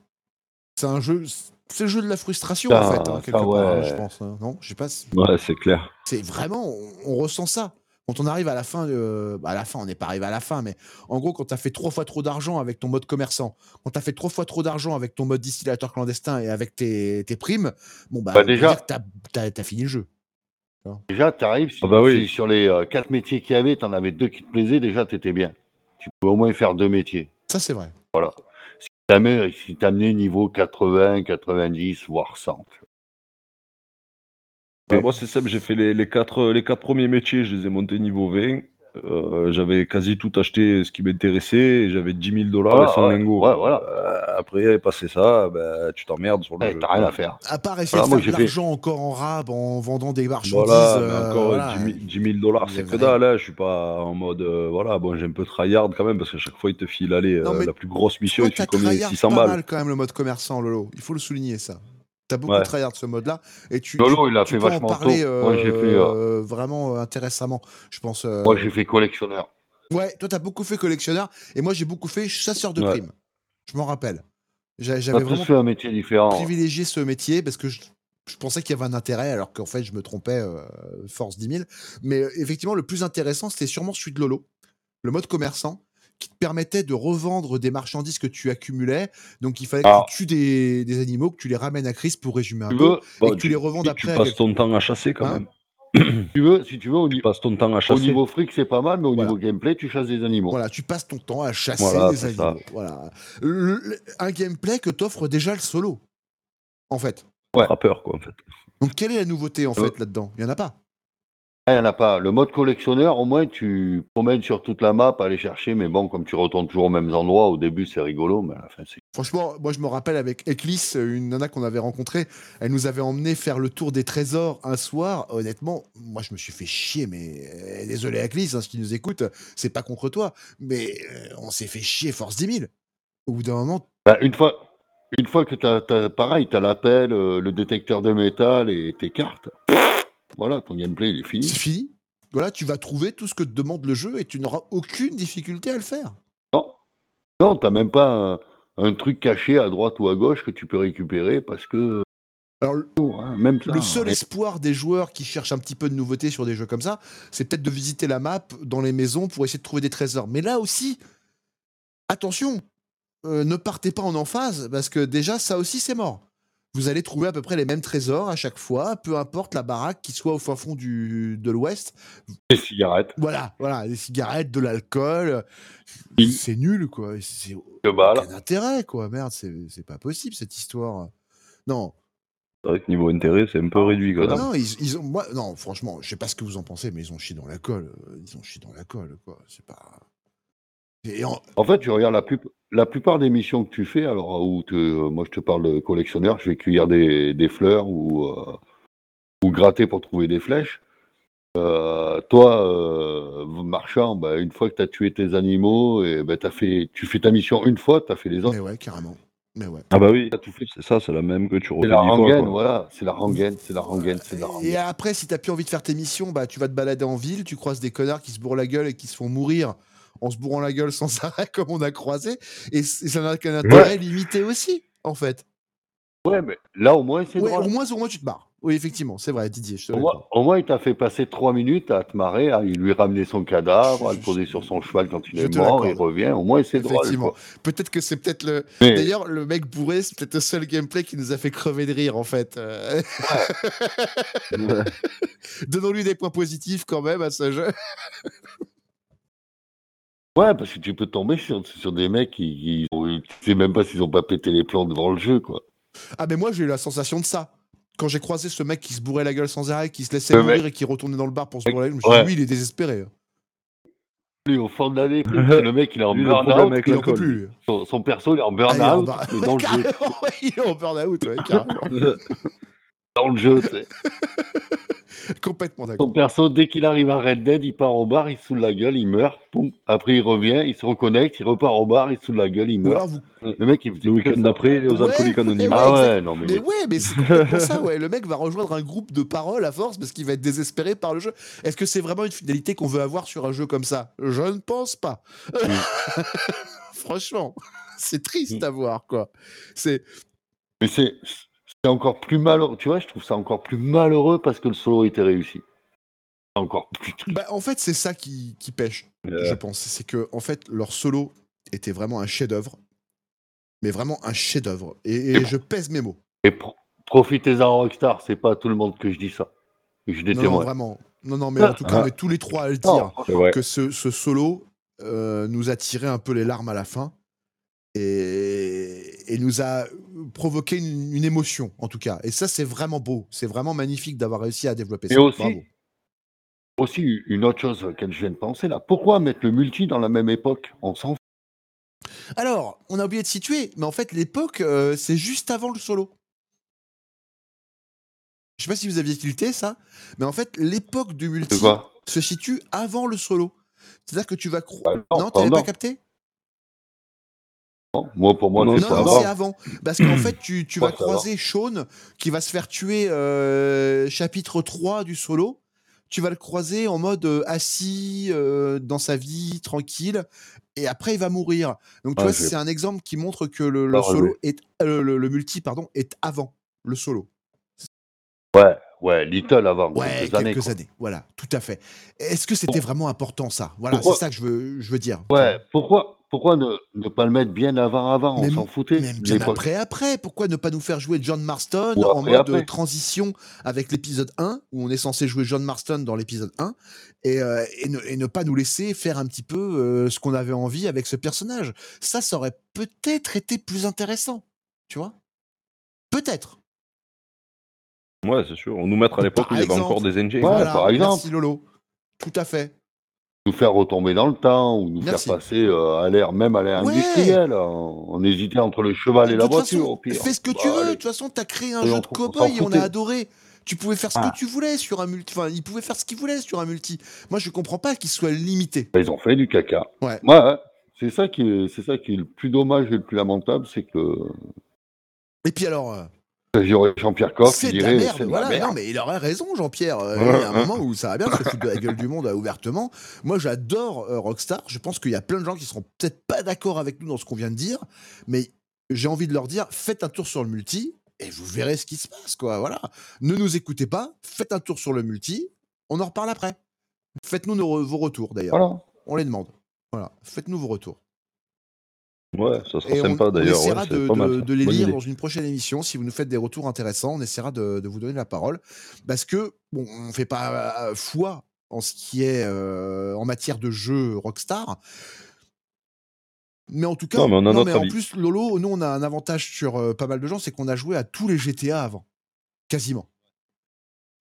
C'est un jeu. C'est le jeu de la frustration, Ça, en fait, hein, ça, quelque part, hein, ouais. je pense. hein. Non, je sais pas. Ouais, c'est clair. C'est vraiment, on, on ressent ça. Quand on arrive à la fin, euh, bah, à la fin, on n'est pas arrivé à la fin, mais en gros, quand tu as fait trois fois trop d'argent avec ton mode commerçant, quand tu as fait trois fois trop d'argent avec ton mode distillateur clandestin et avec tes, tes primes, bon, bah, Bah, déjà- t'as t'as fini le jeu. Déjà, t'arrives, si, Ah bah oui. si sur les 4 métiers qu'il y avait, t'en avais deux qui te plaisaient, déjà, t'étais bien. Tu pouvais au moins faire deux métiers. Ça, c'est vrai. Si t'amenais si t'amenais niveau 80, 90, voire 100. Bah, moi, c'est simple, j'ai fait les, les, quatre, les quatre premiers métiers, je les ai montés niveau 20. Euh, j'avais quasi tout acheté ce qui m'intéressait, j'avais 10 000 dollars Voilà, et 100 ouais, lingots. ouais, voilà. Euh, après, passer ça, bah, tu t'emmerdes sur le Ouais, jeu. t'as rien à faire. À part essayer Voilà, de faire de j'ai fait- l'argent encore en rab en vendant des marchandises. Voilà, euh, encore voilà. 10 000 10 000 dollars, Il c'est que dalle. Hein. Je suis pas en mode. euh, voilà, bon, j'ai un peu tryhard quand même, parce qu'à chaque fois, il te file aller la plus grosse mission, Toi, et tu t'as combien tryhard 600 pas balles. mal quand même le mode commerçant, Lolo. Il faut le souligner, ça. T'as beaucoup Ouais. tryhard ce mode-là. Et tu, Lolo, tu- il a tu fait en vachement parler, tôt. Moi, j'ai fait, euh, vraiment euh, intéressamment, je pense. euh, Moi, j'ai fait collectionneur. Ouais, toi, t'as beaucoup fait collectionneur et moi, j'ai beaucoup fait chasseur de Ouais. primes. Je m'en rappelle. J'avais vraiment fait un métier différent. privilégié ce métier parce que je, je pensais qu'il y avait un intérêt alors qu'en fait, je me trompais euh, force 10 000. Mais euh, effectivement, le plus intéressant, c'était sûrement celui de Lolo, le mode commerçant qui te permettait de revendre des marchandises que tu accumulais. Donc, il fallait que Alors. tu tues des, des animaux, que tu les ramènes à Chris pour résumer un Tu peu. veux, et que tu les revendes tu après à passes ton temps à chasser quand Hein même. (coughs) tu veux, si tu veux, au, Tu ni- passes ton temps à au chasser. niveau fric, c'est pas mal, mais au Voilà. niveau gameplay, tu chasses des animaux. Voilà, tu passes ton temps à chasser Voilà, des ça. animaux. Voilà. Le- le- un gameplay que t'offre déjà le solo, en fait. Rappeur, quoi, en fait. Donc, quelle est la nouveauté, en Euh. fait, là-dedans? Il y en a pas. Il n'y en a pas. Le mode collectionneur, au moins, tu promènes sur toute la map, aller chercher, mais bon, comme tu retournes toujours aux mêmes endroits, au début, c'est rigolo, mais à la fin, c'est. Franchement, moi, je me rappelle avec Eclis, une nana qu'on avait rencontrée, elle nous avait emmené faire le tour des trésors un soir. Honnêtement, moi, je me suis fait chier, mais euh, désolé, Eclis, hein, ce qui nous écoute, c'est pas contre toi, mais euh, on s'est fait chier force 10 000. Au bout d'un moment, Bah, une fois, une fois que tu as, pareil, tu as l'appel, euh, le détecteur de métal et tes cartes. Voilà, ton gameplay, il est fini. c'est fini. Voilà, tu vas trouver tout ce que te demande le jeu et tu n'auras aucune difficulté à le faire. Non, non tu même pas un, un truc caché à droite ou à gauche que tu peux récupérer parce que. Alors, le- hein, même ça, le seul hein, espoir des joueurs qui cherchent un petit peu de nouveauté sur des jeux comme ça, c'est peut-être de visiter la map dans les maisons pour essayer de trouver des trésors. Mais là aussi, attention, euh, ne partez pas en emphase, parce que déjà, ça aussi, c'est mort. Vous allez trouver à peu près les mêmes trésors à chaque fois, peu importe la baraque qui soit au fin fond du, de l'Ouest. des cigarettes, Voilà, voilà, des cigarettes, de l'alcool. Il- C'est nul, quoi. C'est aucun intérêt, quoi. Merde, c'est pas possible, cette histoire. Non, C'est vrai que niveau intérêt, c'est un peu réduit, quand même. Non, ils, ils ont, moi, non, franchement, je sais pas ce que vous en pensez, mais ils ont chié dans la colle. euh, Ils ont chié dans la colle, quoi. C'est pas. Et en- En fait, je regarde la, plupart des missions que tu fais, alors où te- euh, moi je te parle de collectionneur, je vais cueillir des, des fleurs ou, euh, ou gratter pour trouver des flèches. Euh, toi, euh, marchand, bah, une fois que tu as tué tes animaux, et, bah, fait, tu fais ta mission une fois, tu as fait les autres. Mais ouais, carrément. Mais ouais. Ah bah oui, t'as tout fait, c'est ça, c'est la même que tu refais C'est la rengaine, voilà, c'est la rengaine, c'est la rengaine, c'est la rengaine. Et après, si t'as plus envie de faire tes missions, bah tu vas te balader en ville, tu croises des connards qui se bourrent la gueule et qui se font mourir en se bourrant la gueule sans (laughs) arrêt, comme on a croisé. Et ça n'a qu'un intérêt limité aussi, en fait. Ouais, mais là au moins c'est Ouais, au moins, au moins, tu te marres. Oui, effectivement, c'est vrai, Didier. Je te Au moins, au moins, il t'a fait passer trois minutes à te marrer, à lui ramener son cadavre, à le (laughs) poser sur son cheval quand il est mort, il revient. Au moins, c'est drôle. Effectivement. Peut-être que c'est peut-être le. Mais- D'ailleurs, le mec bourré, c'est peut-être le seul gameplay qui nous a fait crever de rire, en fait. Euh, (laughs) Donnons-lui des points positifs quand même à ce jeu. Ouais, parce que tu peux tomber sur, sur des mecs qui, qui tu sais même pas s'ils ont pas pété les plombs devant le jeu, quoi. Ah, mais moi, j'ai eu la sensation de ça. Quand j'ai croisé ce mec qui se bourrait la gueule sans arrêt, qui se laissait Le mourir mec- et qui retournait dans le bar pour se bourrer la gueule, je me suis dit, lui, il est désespéré. Lui, au fond de l'année, (laughs) le mec, il est en burn-out. avec Il en peut l'alcool. plus. Son, son perso, il est en Ah, il est en burn-out, (laughs) ouais, il est en burn-out, ouais, carrément. (laughs) Dans le jeu, tu sais. (laughs) Complètement d'accord. Son perso, dès qu'il arrive à Red Dead, il part au bar, il se saoule la gueule, il meurt. Après, il revient, il se reconnecte, il repart au bar, il se saoule la gueule, il meurt. alors vous Le mec, il Le week-end d'après, les aux Ouais, alcooliques anonymes. ouais, Ah ouais, non, mais. Mais ouais, mais c'est complètement ça, ouais. Le mec va rejoindre un groupe de paroles à force parce qu'il va être désespéré par le jeu. Est-ce que c'est vraiment une fidélité qu'on veut avoir sur un jeu comme ça? Je ne pense pas. (laughs) Franchement, c'est triste Mm. à voir, quoi. C'est. Mais c'est c'est encore plus malheureux. Tu vois, je trouve ça encore plus malheureux parce que le solo était réussi. Encore plus. Bah, en fait, c'est ça qui, qui pêche, Euh. je pense. C'est que, en fait, leur solo était vraiment un chef-d'œuvre. Mais vraiment un chef-d'œuvre. Et, et Et- je pèse mes mots. Et pro- profitez-en Rockstar, c'est pas à tout le monde que je dis ça. Je des Non, vraiment. Non, non, mais en (laughs) tout cas, on est tous les trois à le dire. Que ce, ce solo euh, nous a tiré un peu les larmes à la fin et, et nous a provoqué une, une émotion, en tout cas. Et ça, c'est vraiment beau. C'est vraiment magnifique d'avoir réussi à développer Et ça. aussi, Bravo. aussi, une autre chose à laquelle je viens de penser là. Pourquoi mettre le multi dans la même époque? On s'en. Alors, on a oublié de situer, mais en fait, l'époque, euh, c'est juste avant le solo. Je sais pas si vous aviez tilté ça, mais en fait, l'époque du multi se situe avant le solo. C'est-à-dire que tu vas... Bah, non, t'avais pendant. pas capté? Non, Moi, pour moi, Non, c'est Non, avant. c'est avant. Parce qu'en fait, tu, tu (clears throat) vas croiser Sean qui va se faire tuer euh, chapitre 3 du solo. Tu vas le croiser en mode euh, assis euh, dans sa vie, tranquille. Et après, il va mourir. Donc, tu Ouais, vois, c'est un exemple qui montre que le, solo est. le, le multi, pardon, est avant le solo. Ouais, ouais, Little avant. Ouais, quelques quelques années. années. quoi. Voilà, tout à fait. Est-ce que c'était vraiment important, ça? Voilà, c'est ça que je veux, je veux dire. Ouais, pourquoi, pourquoi ne, ne pas le mettre bien avant, avant? On s'en foutait. Même bien après, après. Pourquoi ne pas nous faire jouer John Marston Ou en mode après. transition avec l'épisode 1, où on est censé jouer John Marston dans l'épisode 1, et, euh, et, ne, et ne pas nous laisser faire un petit peu euh, ce qu'on avait envie avec ce personnage? Ça, ça aurait peut-être été plus intéressant. Tu vois? Peut-être. Ouais, c'est sûr. On nous mettre à l'époque où il y avait encore des NG. Ouais, Voilà, par exemple. Merci Lolo. Tout à fait. Nous faire retomber dans le temps, ou nous Merci. faire passer euh, à l'ère, même à l'ère Ouais. industrielle. On, hésitait entre le cheval et De la voiture, façon, au pire. Fais ce que tu Bah, veux. De toute façon, t'as créé un Et jeu on- de cowboy et on a adoré. Tu pouvais faire ce Ah. que tu voulais sur un multi. Enfin, il pouvait faire ce qu'il voulait sur un multi. Moi, je comprends pas qu'il soit limité. Ils ont fait du caca. Ouais. Ouais, ouais. C'est ça qui est, c'est ça qui est le plus dommage et le plus lamentable, c'est que Et puis alors, euh, j'aurais Jean-Pierre Coff dirait merde. Voilà. Non, mais il aurait raison, Jean-Pierre. Euh, il y a un moment où ça va bien se foutre de la gueule du monde euh, ouvertement. Moi, j'adore euh, Rockstar. Je pense qu'il y a plein de gens qui seront peut-être pas d'accord avec nous dans ce qu'on vient de dire, mais j'ai envie de leur dire faites un tour sur le multi et vous verrez ce qui se passe, quoi. Voilà. Ne nous écoutez pas. Faites un tour sur le multi. On en reparle après. Faites-nous re- vos retours d'ailleurs. Voilà. On les demande. Voilà. Faites-nous vos retours. Ouais, ça sera Et on, sympa on d'ailleurs. essaiera ouais, c'est de, pas mal, de- ça. de les Bonne lire idée. dans une prochaine émission. Si vous nous faites des retours intéressants, on essaiera de, de vous donner la parole. Parce que, bon, on ne fait pas euh, foi en ce qui est euh, en matière de jeu Rockstar. Mais en tout cas, Non, mais on a non, notre mais en avis. plus, Lolo, nous, on a un avantage sur euh, pas mal de gens, c'est qu'on a joué à tous les GTA avant. Quasiment.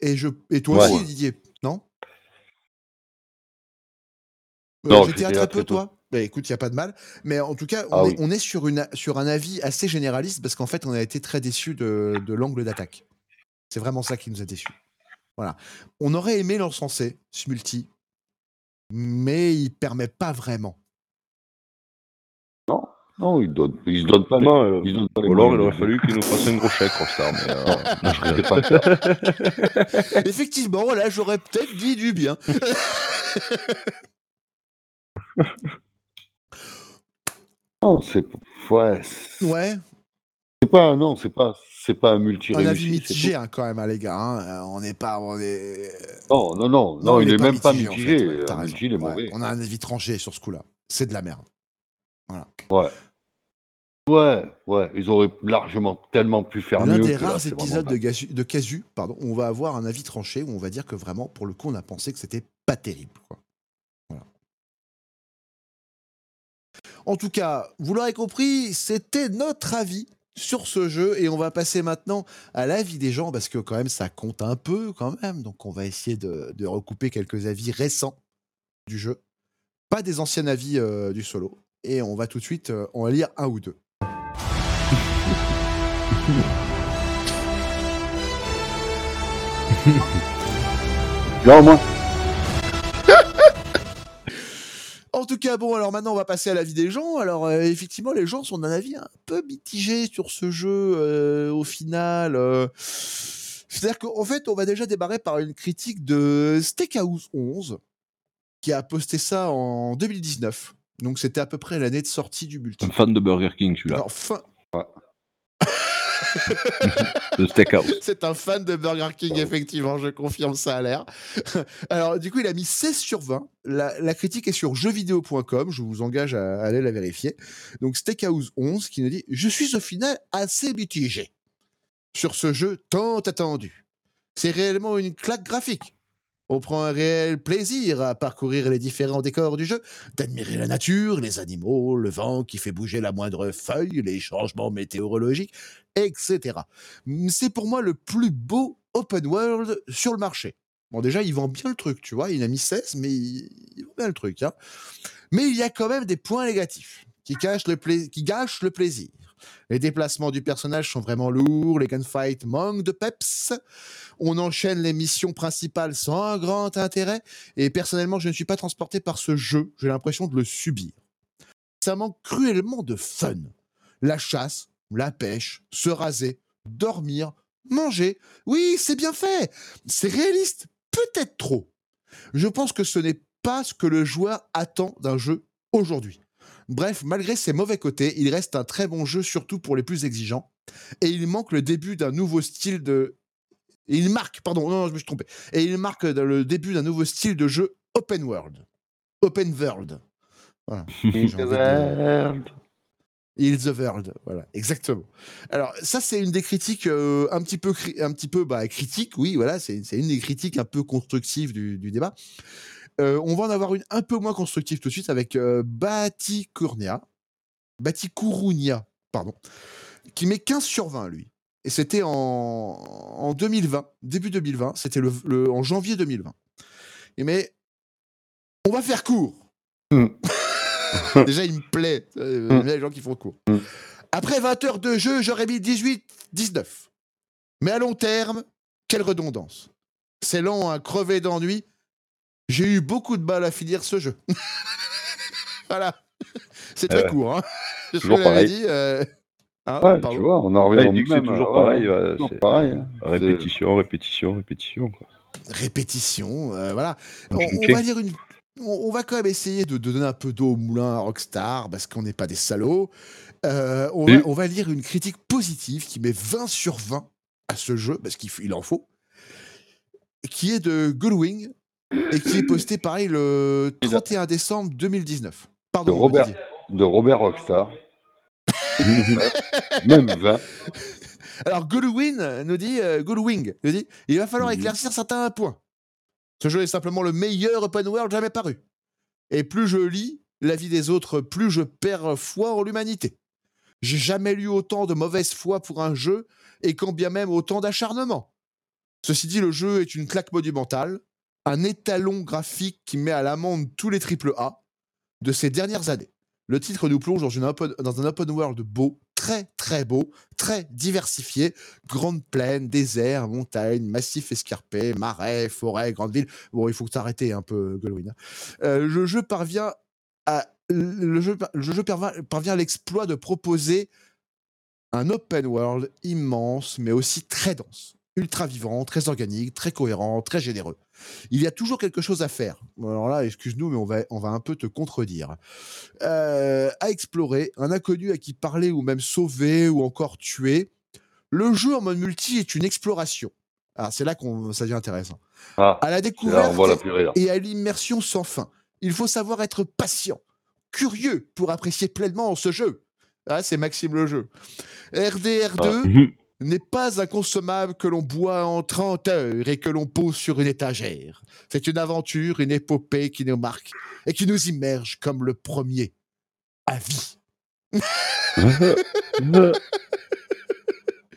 Et, je, et toi Ouais. aussi, Didier, non? Euh, Non, GTA, très peu. toi? Bah, écoute, il n'y a pas de mal. Mais en tout cas, on, Ah est, oui. on est sur, une, sur un avis assez généraliste parce qu'en fait, on a été très déçus de, de l'angle d'attaque. C'est vraiment ça qui nous a déçus. Voilà. On aurait aimé l'encenser, ce multi, mais il permet pas vraiment. Non, il donne, il se donne pas les, Moi, euh, il se donne pas les ou alors il aurait fallu qu'il nous fasse un gros chèque, Rockstar. Mais euh, moi, je C'est risque pas le (laughs) faire. Effectivement, là, j'aurais peut-être dit du bien. (laughs) Non, c'est ouais, Ouais, c'est pas non, c'est pas c'est pas un multi avis réussi. c'est mitigé hein, quand même, hein, les gars. hein. Euh, On n'est pas. On est... tout. Non, non, non, non, il, est, même pas en mitigé. fait, ouais, un multi, il est Ouais, mauvais. on a un avis tranché sur ce coup-là. C'est de la merde. Ouais. Ouais, ouais, ils auraient largement tellement pu faire L'un mieux. des que là, rares vraiment épisodes de, Gasu- de Casu, pardon, où on va avoir un avis tranché, où on va dire que vraiment, pour le coup, on a pensé que c'était pas terrible. quoi. En tout cas, vous l'aurez compris, c'était notre avis sur ce jeu et on va passer maintenant à l'avis des gens parce que quand même ça compte un peu quand même. Donc on va essayer de, recouper quelques avis récents du jeu, pas des anciens avis euh, du solo. Et on va tout de suite euh, en lire un ou deux. En tout cas, bon, alors maintenant, on va passer à l'avis des gens. Alors, euh, effectivement, les gens sont d'un avis un peu mitigé sur ce jeu euh, au final. euh. C'est-à-dire qu'en fait, on va déjà démarrer par une critique de Steakhouse 11, qui a posté ça en 2019. Donc, c'était à peu près l'année de sortie du multi. un fan de Burger King, celui-là. Alors, fin... (laughs) C'est un fan de Burger King, effectivement, je confirme ça à l'air. (laughs) Alors, du coup, il a mis 16 sur 20. La, la critique est sur jeuxvideo.com, je vous engage à, à aller la vérifier. Donc, Steakhouse 11 qui nous dit Je suis au final assez mitigé sur ce jeu tant attendu. C'est réellement une claque graphique. On prend un réel plaisir à parcourir les différents décors du jeu, d'admirer la nature, les animaux, le vent qui fait bouger la moindre feuille, les changements météorologiques, etc. C'est pour moi le plus beau open world sur le marché. Bon, déjà, il vend bien le truc, tu vois. Il a mis 16, mais il, il vend bien le truc. hein. Mais il y a quand même des points négatifs qui, cachent le qui gâchent le plaisir. Les déplacements du personnage sont vraiment lourds, les gunfights manquent de peps, on enchaîne les missions principales sans grand intérêt, et personnellement, je ne suis pas transporté par ce jeu, j'ai l'impression de le subir. Ça manque cruellement de fun. La chasse, la pêche, se raser, dormir, manger, oui, c'est bien fait, c'est réaliste, peut-être trop. Je pense que ce n'est pas ce que le joueur attend d'un jeu aujourd'hui. Bref, malgré ses mauvais côtés, il reste un très bon jeu, surtout pour les plus exigeants. Et il manque le début d'un nouveau style de. et Il marque, pardon, non, non, je me suis trompé. Et il marque le début d'un nouveau style de jeu open world. Open world. Voilà. (laughs) Envie de- Heal the World, voilà, exactement. Alors ça c'est une des critiques euh, un petit peu cri- un petit peu bah, critique, oui, voilà, c'est c'est une des critiques un peu constructives du, du débat. Euh, on va en avoir une un peu moins constructive tout de suite avec euh, Bati Kurnia, Bati Kurunia, pardon, qui met 15 sur 20 lui. Et c'était en, en 2020, début 2020, c'était le, le- en janvier 2020. Et mais on va faire court. Hmm. (laughs) Déjà, il me plaît, euh, Mm. les gens qui font court. Mm. Après 20 heures de jeu, j'aurais mis 18, 19. Mais à long terme, quelle redondance. C'est lent à crever d'ennui. J'ai eu beaucoup de mal à finir ce jeu. (laughs) voilà. C'est très Ouais. court. Hein. Je Toujours l'avais pareil. dit. euh, hein, Ouais, tu vois, on en Ouais, revient dit que c'est même. toujours ouais, pareil, ouais, toujours c'est- pareil. hein. Répétition, répétition, répétition. Quoi. Répétition, euh, voilà. On, va dire une. On, on va quand même essayer de, de donner un peu d'eau au moulin à Rockstar parce qu'on n'est pas des salauds. Euh, on, Oui. va, on va lire une critique positive qui met 20 sur 20 à ce jeu parce qu'il en faut, qui est de Gullwing et qui est posté pareil le 31 décembre 2019. De Pardon, Robert, Didier. de Robert Rockstar. (laughs) même 20. Alors, Gullwing nous dit, euh, nous dit, il va falloir Mhm. éclaircir certains points. Ce jeu est simplement le meilleur open world jamais paru. Et plus je lis l'avis des autres, plus je perds foi en l'humanité. J'ai jamais lu autant de mauvaise foi pour un jeu, et quand bien même autant d'acharnement. Ceci dit, le jeu est une claque monumentale, un étalon graphique qui met à l'amende tous les triple A. de ces dernières années. Le titre nous plonge dans, un open world beau, très très beau, très diversifié, grande plaine, désert, montagne, massifs escarpés, marais, forêts, grandes villes. Bon, il faut que t'arrêtes un peu, Goldwyn. hein. Euh, le jeu parvient à le jeu, parvient à l'exploit de proposer un open world immense, mais aussi très dense, ultra vivant, très organique, très cohérent, très généreux. Il y a toujours quelque chose à faire. Alors là, excuse-nous, mais on va, on va un peu te contredire. Euh, à explorer, un inconnu à qui parler ou même sauver ou encore tuer. Le jeu en mode multi est une exploration. Ah, c'est là qu'on ça devient intéressant. Ah, À la là, découverte la et à l'immersion sans fin. Il faut savoir être patient, curieux pour apprécier pleinement ce jeu. Ah, c'est Maxime le jeu. RDR2 Mhm. N'est pas un consommable que l'on boit en 30 heures et que l'on pose sur une étagère. C'est une aventure, une épopée qui nous marque et qui nous immerge comme le premier à vie. (laughs)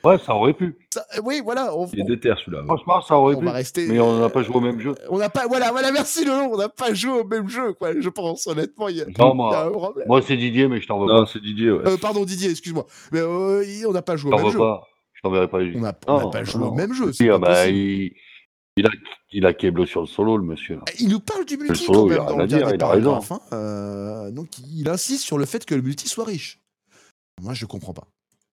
Ouais, ça aurait pu. Ça- oui, voilà, on, Il est déter celui-là. Franchement, ça aurait on pu. va rester. Mais on n'a pas joué au même jeu. On n'a pas, voilà, voilà, merci Lolo, on n'a pas joué au même jeu, quoi. Je pense honnêtement, il y a, Non, il y a moi, un problème. moi c'est Didier, mais je t'en veux Non, pas. c'est Didier, ouais. Euh, pardon Didier, excuse-moi, mais euh, on n'a pas joué au t'en même veux jeu. pas. Je t'enverrai pas les On n'a on pas joué au même jeu. Ah bah, il, il a, il a sur le solo, le monsieur. là. Il nous parle du multi solo, quand il a dans le dire, il a raison. hein. Euh, donc il insiste sur le fait que le multi soit riche. Moi je comprends pas.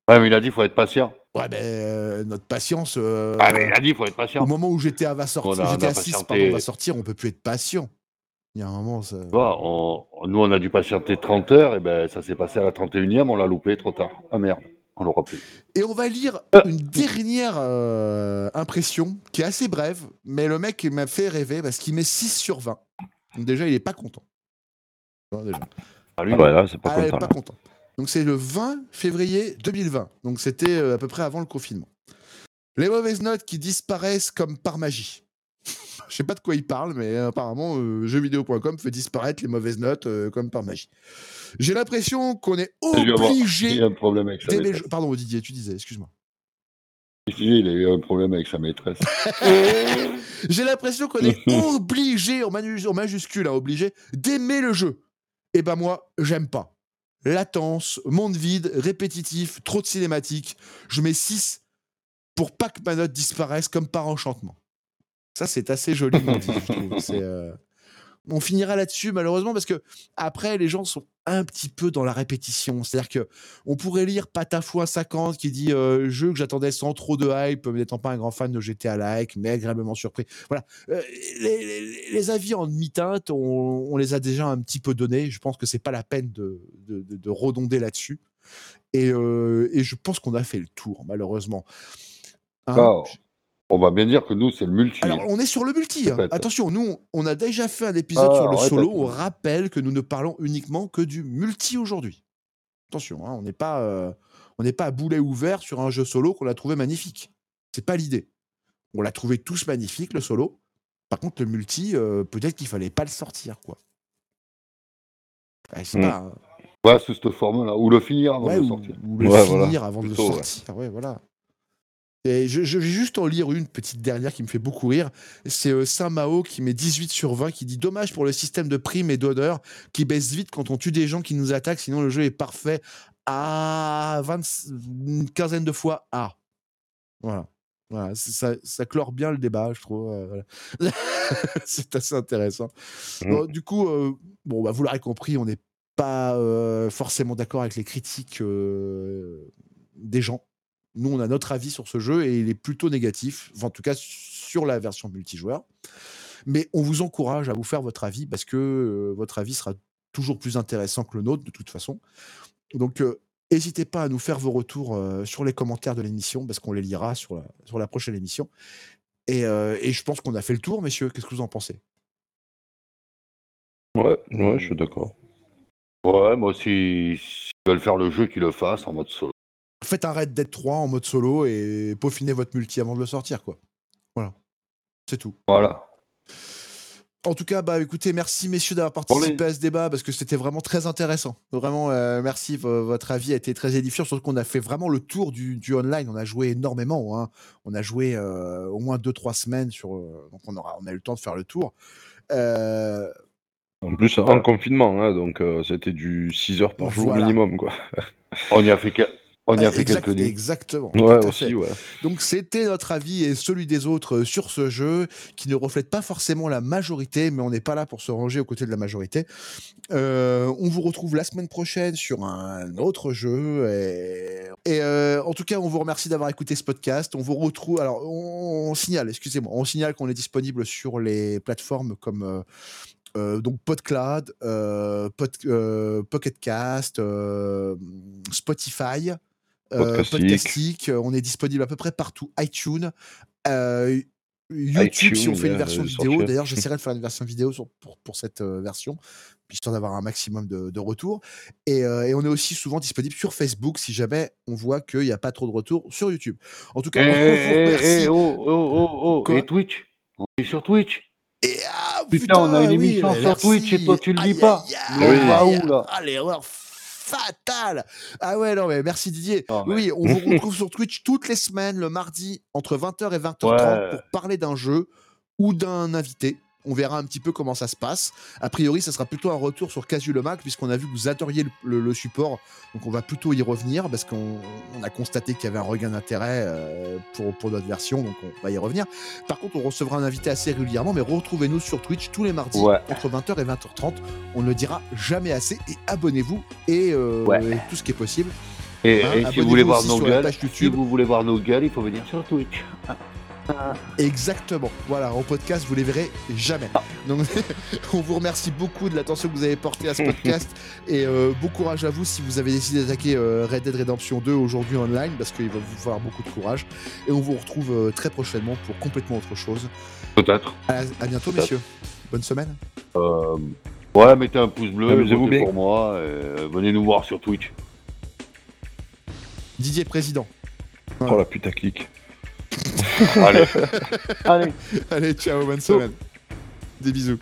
Ouais, mais il a dit qu'il faut être patient. Ouais, ben euh, notre patience. euh, Ah, mais il a dit qu'il faut être au patient. moment où GTA va sortir, On a- on a GTA 6 patienté. pardon, va sortir, on peut plus être patient. Il y a un moment, ça... On- nous, on a dû patienter 30 heures, et ben ça s'est passé à la 31e, on l'a loupé trop tard. Ah merde, on l'aura plus. Et on va lire une dernière euh, impression qui est assez brève, mais le mec m'a fait rêver parce qu'il met 6 sur 20. Donc déjà, il est pas content. Bon, déjà. Ah, lui, Ah ouais, là, c'est pas Ah, content. pas content. Donc c'est le 20 février 2020. Donc c'était euh, à peu près avant le confinement. Les mauvaises notes qui disparaissent comme par magie. Je sais pas de quoi il parle, mais euh, apparemment, euh, jeuxvideo.com fait disparaître les mauvaises notes euh, comme par magie. J'ai l'impression qu'on est a obligé il a eu un problème avec sa maîtresse. Pardon, Didier, tu disais, (laughs) excuse-moi. Il a eu un problème avec sa maîtresse. J'ai l'impression qu'on est (laughs) obligé, en, manu- en majuscule, hein, obligé, d'aimer le jeu. Et ben moi, j'aime pas. Latence, monde vide, répétitif, trop de cinématiques. Je mets 6 pour pas que ma note disparaisse comme par enchantement. Ça, c'est assez joli, je euh, On finira là-dessus, malheureusement, parce que après, les gens sont un petit peu dans la répétition. C'est-à-dire que on pourrait lire Patafouin 50 qui dit euh, jeu que j'attendais sans trop de hype, mais n'étant pas un grand fan de GTA Like, mais agréablement surpris. Voilà. Euh, les, les- les avis en demi-teinte, on, on les a déjà un petit peu donnés. Je pense que c'est pas la peine de, de, de- de redonder là-dessus. Et, euh, et je pense qu'on a fait le tour, malheureusement. Hein on va bien dire que nous, c'est le multi. alors, on est sur le multi. hein. Attention, nous, on- a déjà fait un épisode Ah, sur le solo. On rappelle que nous ne parlons uniquement que du multi aujourd'hui. Attention, hein, on n'est pas, euh, on n'est pas à boulet ouvert sur un jeu solo qu'on a trouvé magnifique. C'est pas l'idée. On l'a trouvé tous magnifique le solo. Par contre, le multi, euh, peut-être qu'il fallait pas le sortir, quoi. Ouais, c'est Hmm. pas, hein. Ouais, sous cette forme-là. Ou le finir avant Ouais, de le sortir. ou le Ouais, finir voilà, avant de le sortir. Ouais, voilà. Et je, je vais juste en lire une petite dernière qui me fait beaucoup rire. C'est euh, Saint-Mao qui met 18 sur 20, qui dit Dommage pour le système de primes et d'honneur qui baisse vite quand on tue des gens qui nous attaquent, sinon le jeu est parfait à 20, une quinzaine de fois A. Voilà. Voilà, ça, ça clore bien le débat, je trouve. euh, voilà. (laughs) C'est assez intéressant. Mmh. Bon, du coup, euh, bon, bah, vous l'aurez compris, on n'est pas forcément d'accord avec les critiques des gens. Nous, on a notre avis sur ce jeu et il est plutôt négatif, en tout cas sur la version multijoueur. Mais on vous encourage à vous faire votre avis parce que euh, votre avis sera toujours plus intéressant que le nôtre de toute façon. Donc, euh, n'hésitez pas à nous faire vos retours euh, sur les commentaires de l'émission parce qu'on les lira sur la, prochaine émission. Et, et je pense qu'on a fait le tour, messieurs. Qu'est-ce que vous en pensez? Ouais, ouais, je suis d'accord. Ouais, moi, si- s'ils veulent faire le jeu, qu'ils le fassent en mode solo. Faites un Red Dead 3 en mode solo et peaufinez votre multi avant de le sortir, quoi. Voilà. C'est tout. Voilà. En tout cas, bah écoutez, merci messieurs d'avoir Bon, participé à ce débat parce que c'était vraiment très intéressant. Vraiment, euh, merci. votre avis a été très édifiant, surtout qu'on a fait vraiment le tour du, du online. On a joué énormément. hein. On a joué euh, au moins 2-3 semaines sur. euh, donc on aura, on a eu le temps de faire le tour. Euh, En plus, en confinement, hein, donc euh, c'était du 6 heures par jour Voilà. minimum, quoi. (laughs) On y a fait, que- on y a fait quelques nuits. Exactement. Ouais, aussi, ouais. Donc c'était notre avis et celui des autres euh, sur ce jeu qui ne reflète pas forcément la majorité, mais on n'est pas là pour se ranger aux côtés de la majorité. Euh, on vous retrouve la semaine prochaine sur un autre jeu. Et, et, euh, en tout cas, on vous remercie d'avoir écouté ce podcast. On vous retrouve. Alors, on, on signale, excusez-moi, on signale qu'on est disponible sur les plateformes comme. euh, euh, donc PodCloud, euh, Pod- euh, Pocket Cast, Spotify, euh. Podcastic, euh, on est disponible à peu près partout. iTunes, euh, YouTube si on fait une version vidéo. D'ailleurs, j'essaierai de (laughs) faire une version vidéo sur- pour, pour cette version, histoire d'avoir un maximum de, de retours. Et, et on est aussi souvent disponible sur Facebook si jamais on voit qu'il n'y a pas trop de retours sur YouTube. En tout Eh, cas, on vous eh, remercie. eh, oh, oh, oh, oh, et Twitch? On est sur Twitch Et ah, Putain, on a une émission sur. Twitch et toi, tu le dis pas. on va où, là? Ah, fatale Ah ouais, non, mais merci Didier. Oui, on vous (laughs) retrouve sur Twitch toutes les semaines, le mardi, entre 20h et 20h30, Ouais. pour parler d'un jeu ou d'un invité. On verra un petit peu comment ça se passe. A priori, ça sera plutôt un retour sur Casu le Mac, puisqu'on a vu que vous adoriez le, le- le support. Donc, on va plutôt y revenir, parce qu'on on a constaté qu'il y avait un regain d'intérêt euh, pour, pour notre version. Donc, on va y revenir. Par contre, on recevra un invité assez régulièrement, mais retrouvez-nous sur Twitch tous les mardis Ouais. entre 20h et 20h30. On ne le dira jamais assez. Et abonnez-vous et, euh, Ouais. et tout ce qui est possible. Et, Hein, et si vous voulez voir nos gueules, si vous voulez voir nos gueules, il faut venir sur Twitch. Exactement. Voilà, en podcast, vous les verrez jamais. Donc, (laughs) on vous remercie beaucoup de l'attention que vous avez portée à ce podcast (laughs) et euh, bon courage à vous si vous avez décidé d'attaquer euh, Red Dead Redemption 2 aujourd'hui online parce qu'il va vous falloir beaucoup de courage. Et on vous retrouve euh, très prochainement pour complètement autre chose. Peut-être. À, à bientôt, messieurs. Bonne semaine. Euh, ouais, mettez un pouce bleu, Amusez-vous votez bien. pour moi, et venez nous voir sur Twitch. Didier Président. Oh la putaclic. Allez. Allez. Allez, ciao, bonne semaine. Des bisous.